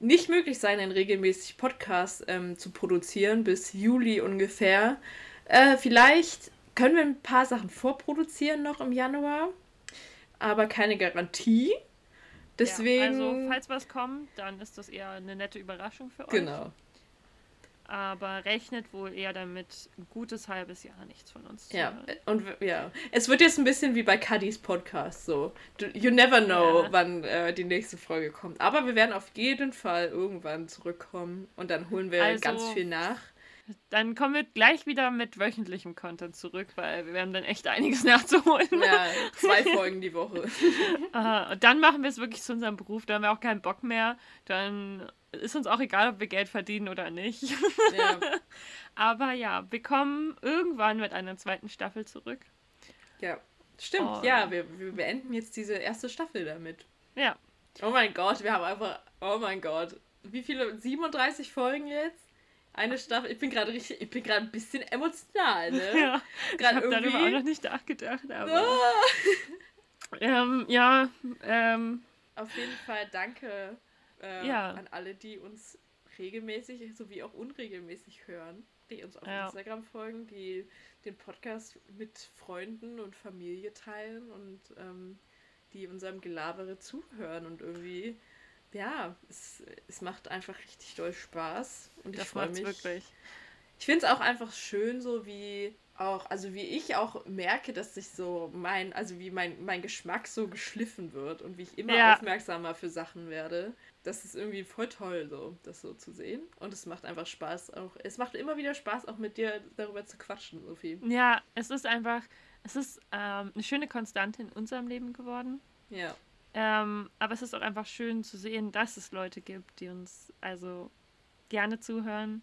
nicht möglich sein, einen regelmäßig Podcast ähm, zu produzieren bis Juli ungefähr. Äh, vielleicht können wir ein paar Sachen vorproduzieren noch im Januar, aber keine Garantie. Deswegen. Ja, also, falls was kommt, dann ist das eher eine nette Überraschung für euch. genau. Aber rechnet wohl eher damit, ein gutes halbes Jahr nichts von uns zu Ja, hören. äh, und ja. Es wird jetzt ein bisschen wie bei Cuddy's Podcast so. You never know, Ja. wann äh, die nächste Folge kommt. Aber wir werden auf jeden Fall irgendwann zurückkommen und dann holen wir Also- ganz viel nach. Dann kommen wir gleich wieder mit wöchentlichem Content zurück, weil wir haben dann echt einiges (laughs) nachzuholen. Ja, zwei Folgen die Woche. (laughs) Aha, und dann machen wir es wirklich zu unserem Beruf, da haben wir auch keinen Bock mehr. Dann ist uns auch egal, ob wir Geld verdienen oder nicht. Ja, (laughs) Aber ja, wir kommen irgendwann mit einer zweiten Staffel zurück. ja. Stimmt, Oh. ja, wir, wir beenden jetzt diese erste Staffel damit. Ja, Oh mein Gott, wir haben einfach, oh mein Gott. Wie viele? 37 Folgen jetzt? Eine Staffel. Ich bin gerade richtig, ich bin gerade ein bisschen emotional, ne? (laughs) ja. Ich Gerade habe darüber irgendwie- auch noch nicht nachgedacht, aber. Ah. (laughs) Ähm, ja, ähm, Auf jeden Fall danke äh, Ja. an alle, die uns regelmäßig sowie auch unregelmäßig hören, die uns auf Ja. Instagram folgen, die den Podcast mit Freunden und Familie teilen und ähm, die unserem Gelabere zuhören und irgendwie, ja, es, es macht einfach richtig doll Spaß und ich das freue macht's mich. wirklich. Ich finde es auch einfach schön, so wie auch, also wie ich auch merke, dass sich so mein, also wie mein, mein Geschmack so geschliffen wird und wie ich immer ja. aufmerksamer für Sachen werde. Das ist irgendwie voll toll, so, das so zu sehen. Und es macht einfach Spaß auch. Es macht immer wieder Spaß, auch mit dir darüber zu quatschen, Sophie. Ja, es ist einfach, es ist ähm, eine schöne Konstante in unserem Leben geworden. Ja. Ähm, aber es ist auch einfach schön zu sehen, dass es Leute gibt, die uns also gerne zuhören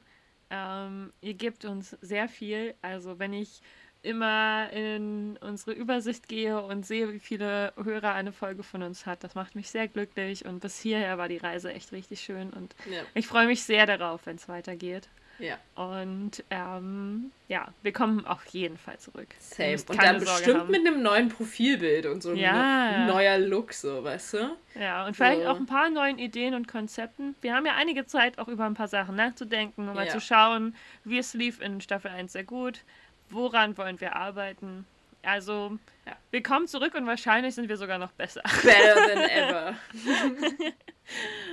ähm, ihr gebt uns sehr viel. Also wenn ich immer in unsere Übersicht gehe und sehe, wie viele Hörer eine Folge von uns hat, das macht mich sehr glücklich. Und bis hierher war die Reise echt richtig schön. Und ja. ich freue mich sehr darauf, wenn es weitergeht. Ja. Und ähm, ja, wir kommen auf jeden Fall zurück. Safe. Und dann bestimmt haben. mit einem neuen Profilbild und so ja. ein neuer Look, so, weißt du? Ja, und vielleicht so. auch ein paar neuen Ideen und Konzepten. Wir haben ja einige Zeit, auch über ein paar Sachen nachzudenken, um ja. mal zu schauen, wie es lief in Staffel 1 sehr gut. Woran wollen wir arbeiten? Also, ja. wir kommen zurück und wahrscheinlich sind wir sogar noch besser. Better than (laughs) ever.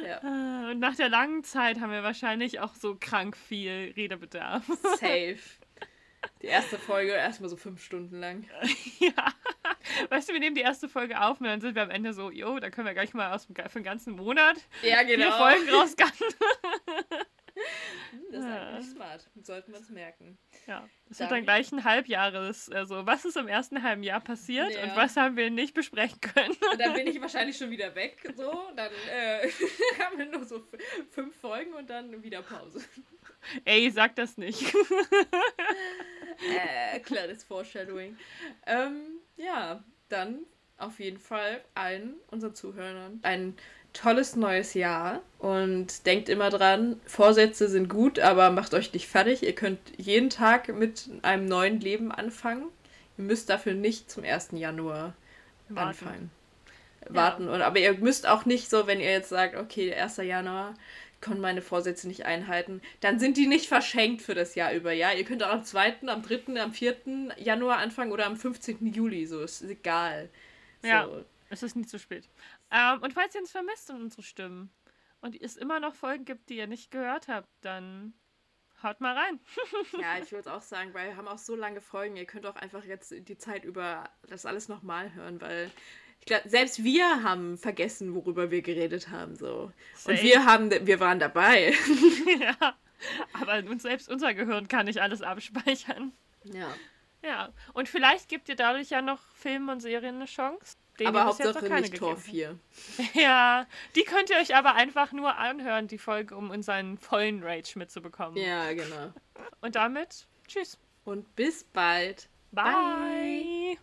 ja. Ah, und nach der langen Zeit haben wir wahrscheinlich auch so krank viel Redebedarf. Safe. Die erste Folge erstmal so fünf Stunden lang. (laughs) ja. Weißt du, wir nehmen die erste Folge auf und dann sind wir am Ende so, jo, da können wir gleich mal aus dem, für den ganzen Monat ja, genau. vier Folgen rausgatten. (laughs) (laughs) Das ist eigentlich smart. Sollten wir uns merken. Ja. Das wird dann gleich ein Halbjahres, also was ist im ersten halben Jahr passiert ja. und was haben wir nicht besprechen können. Und dann bin ich (laughs) wahrscheinlich schon wieder weg, so. Dann äh, (laughs) haben wir nur so fünf Folgen und dann wieder Pause. Ey, sag das nicht. äh, klares Foreshadowing. Ähm, ja, dann auf jeden Fall allen unseren Zuhörern einen tolles neues Jahr und denkt immer dran, Vorsätze sind gut, aber macht euch nicht fertig. Ihr könnt jeden Tag mit einem neuen Leben anfangen. Ihr müsst dafür nicht zum 1. Januar Warten. anfangen. Warten. Ja. Und, aber ihr müsst auch nicht so, wenn ihr jetzt sagt, okay, 1. Januar, können meine Vorsätze nicht einhalten, dann sind die nicht verschenkt für das Jahr über. Ja, ihr könnt auch am 2., am 3., am 4. Januar anfangen oder am 15. Juli, so ist egal. So. Ja, es ist nicht zu spät. Ähm, und falls ihr uns vermisst und unsere Stimmen und es immer noch Folgen gibt, die ihr nicht gehört habt, dann haut mal rein. (laughs) ja, ich würde auch sagen, weil wir haben auch so lange Folgen, ihr könnt auch einfach jetzt die Zeit über das alles nochmal hören, weil ich glaube, selbst wir haben vergessen, worüber wir geredet haben. So. Safe. Und wir haben, wir waren dabei. (laughs) ja. Aber uns selbst unser Gehirn kann nicht alles abspeichern. Ja. Ja. Und vielleicht gibt ihr dadurch ja noch Filmen und Serien eine Chance. Aber Hauptsache nicht Tor 4. (laughs) Ja, die könnt ihr euch aber einfach nur anhören, die Folge, um unseren vollen Rage mitzubekommen. Ja, genau. Und damit, tschüss. Und bis bald. Bye. Bye.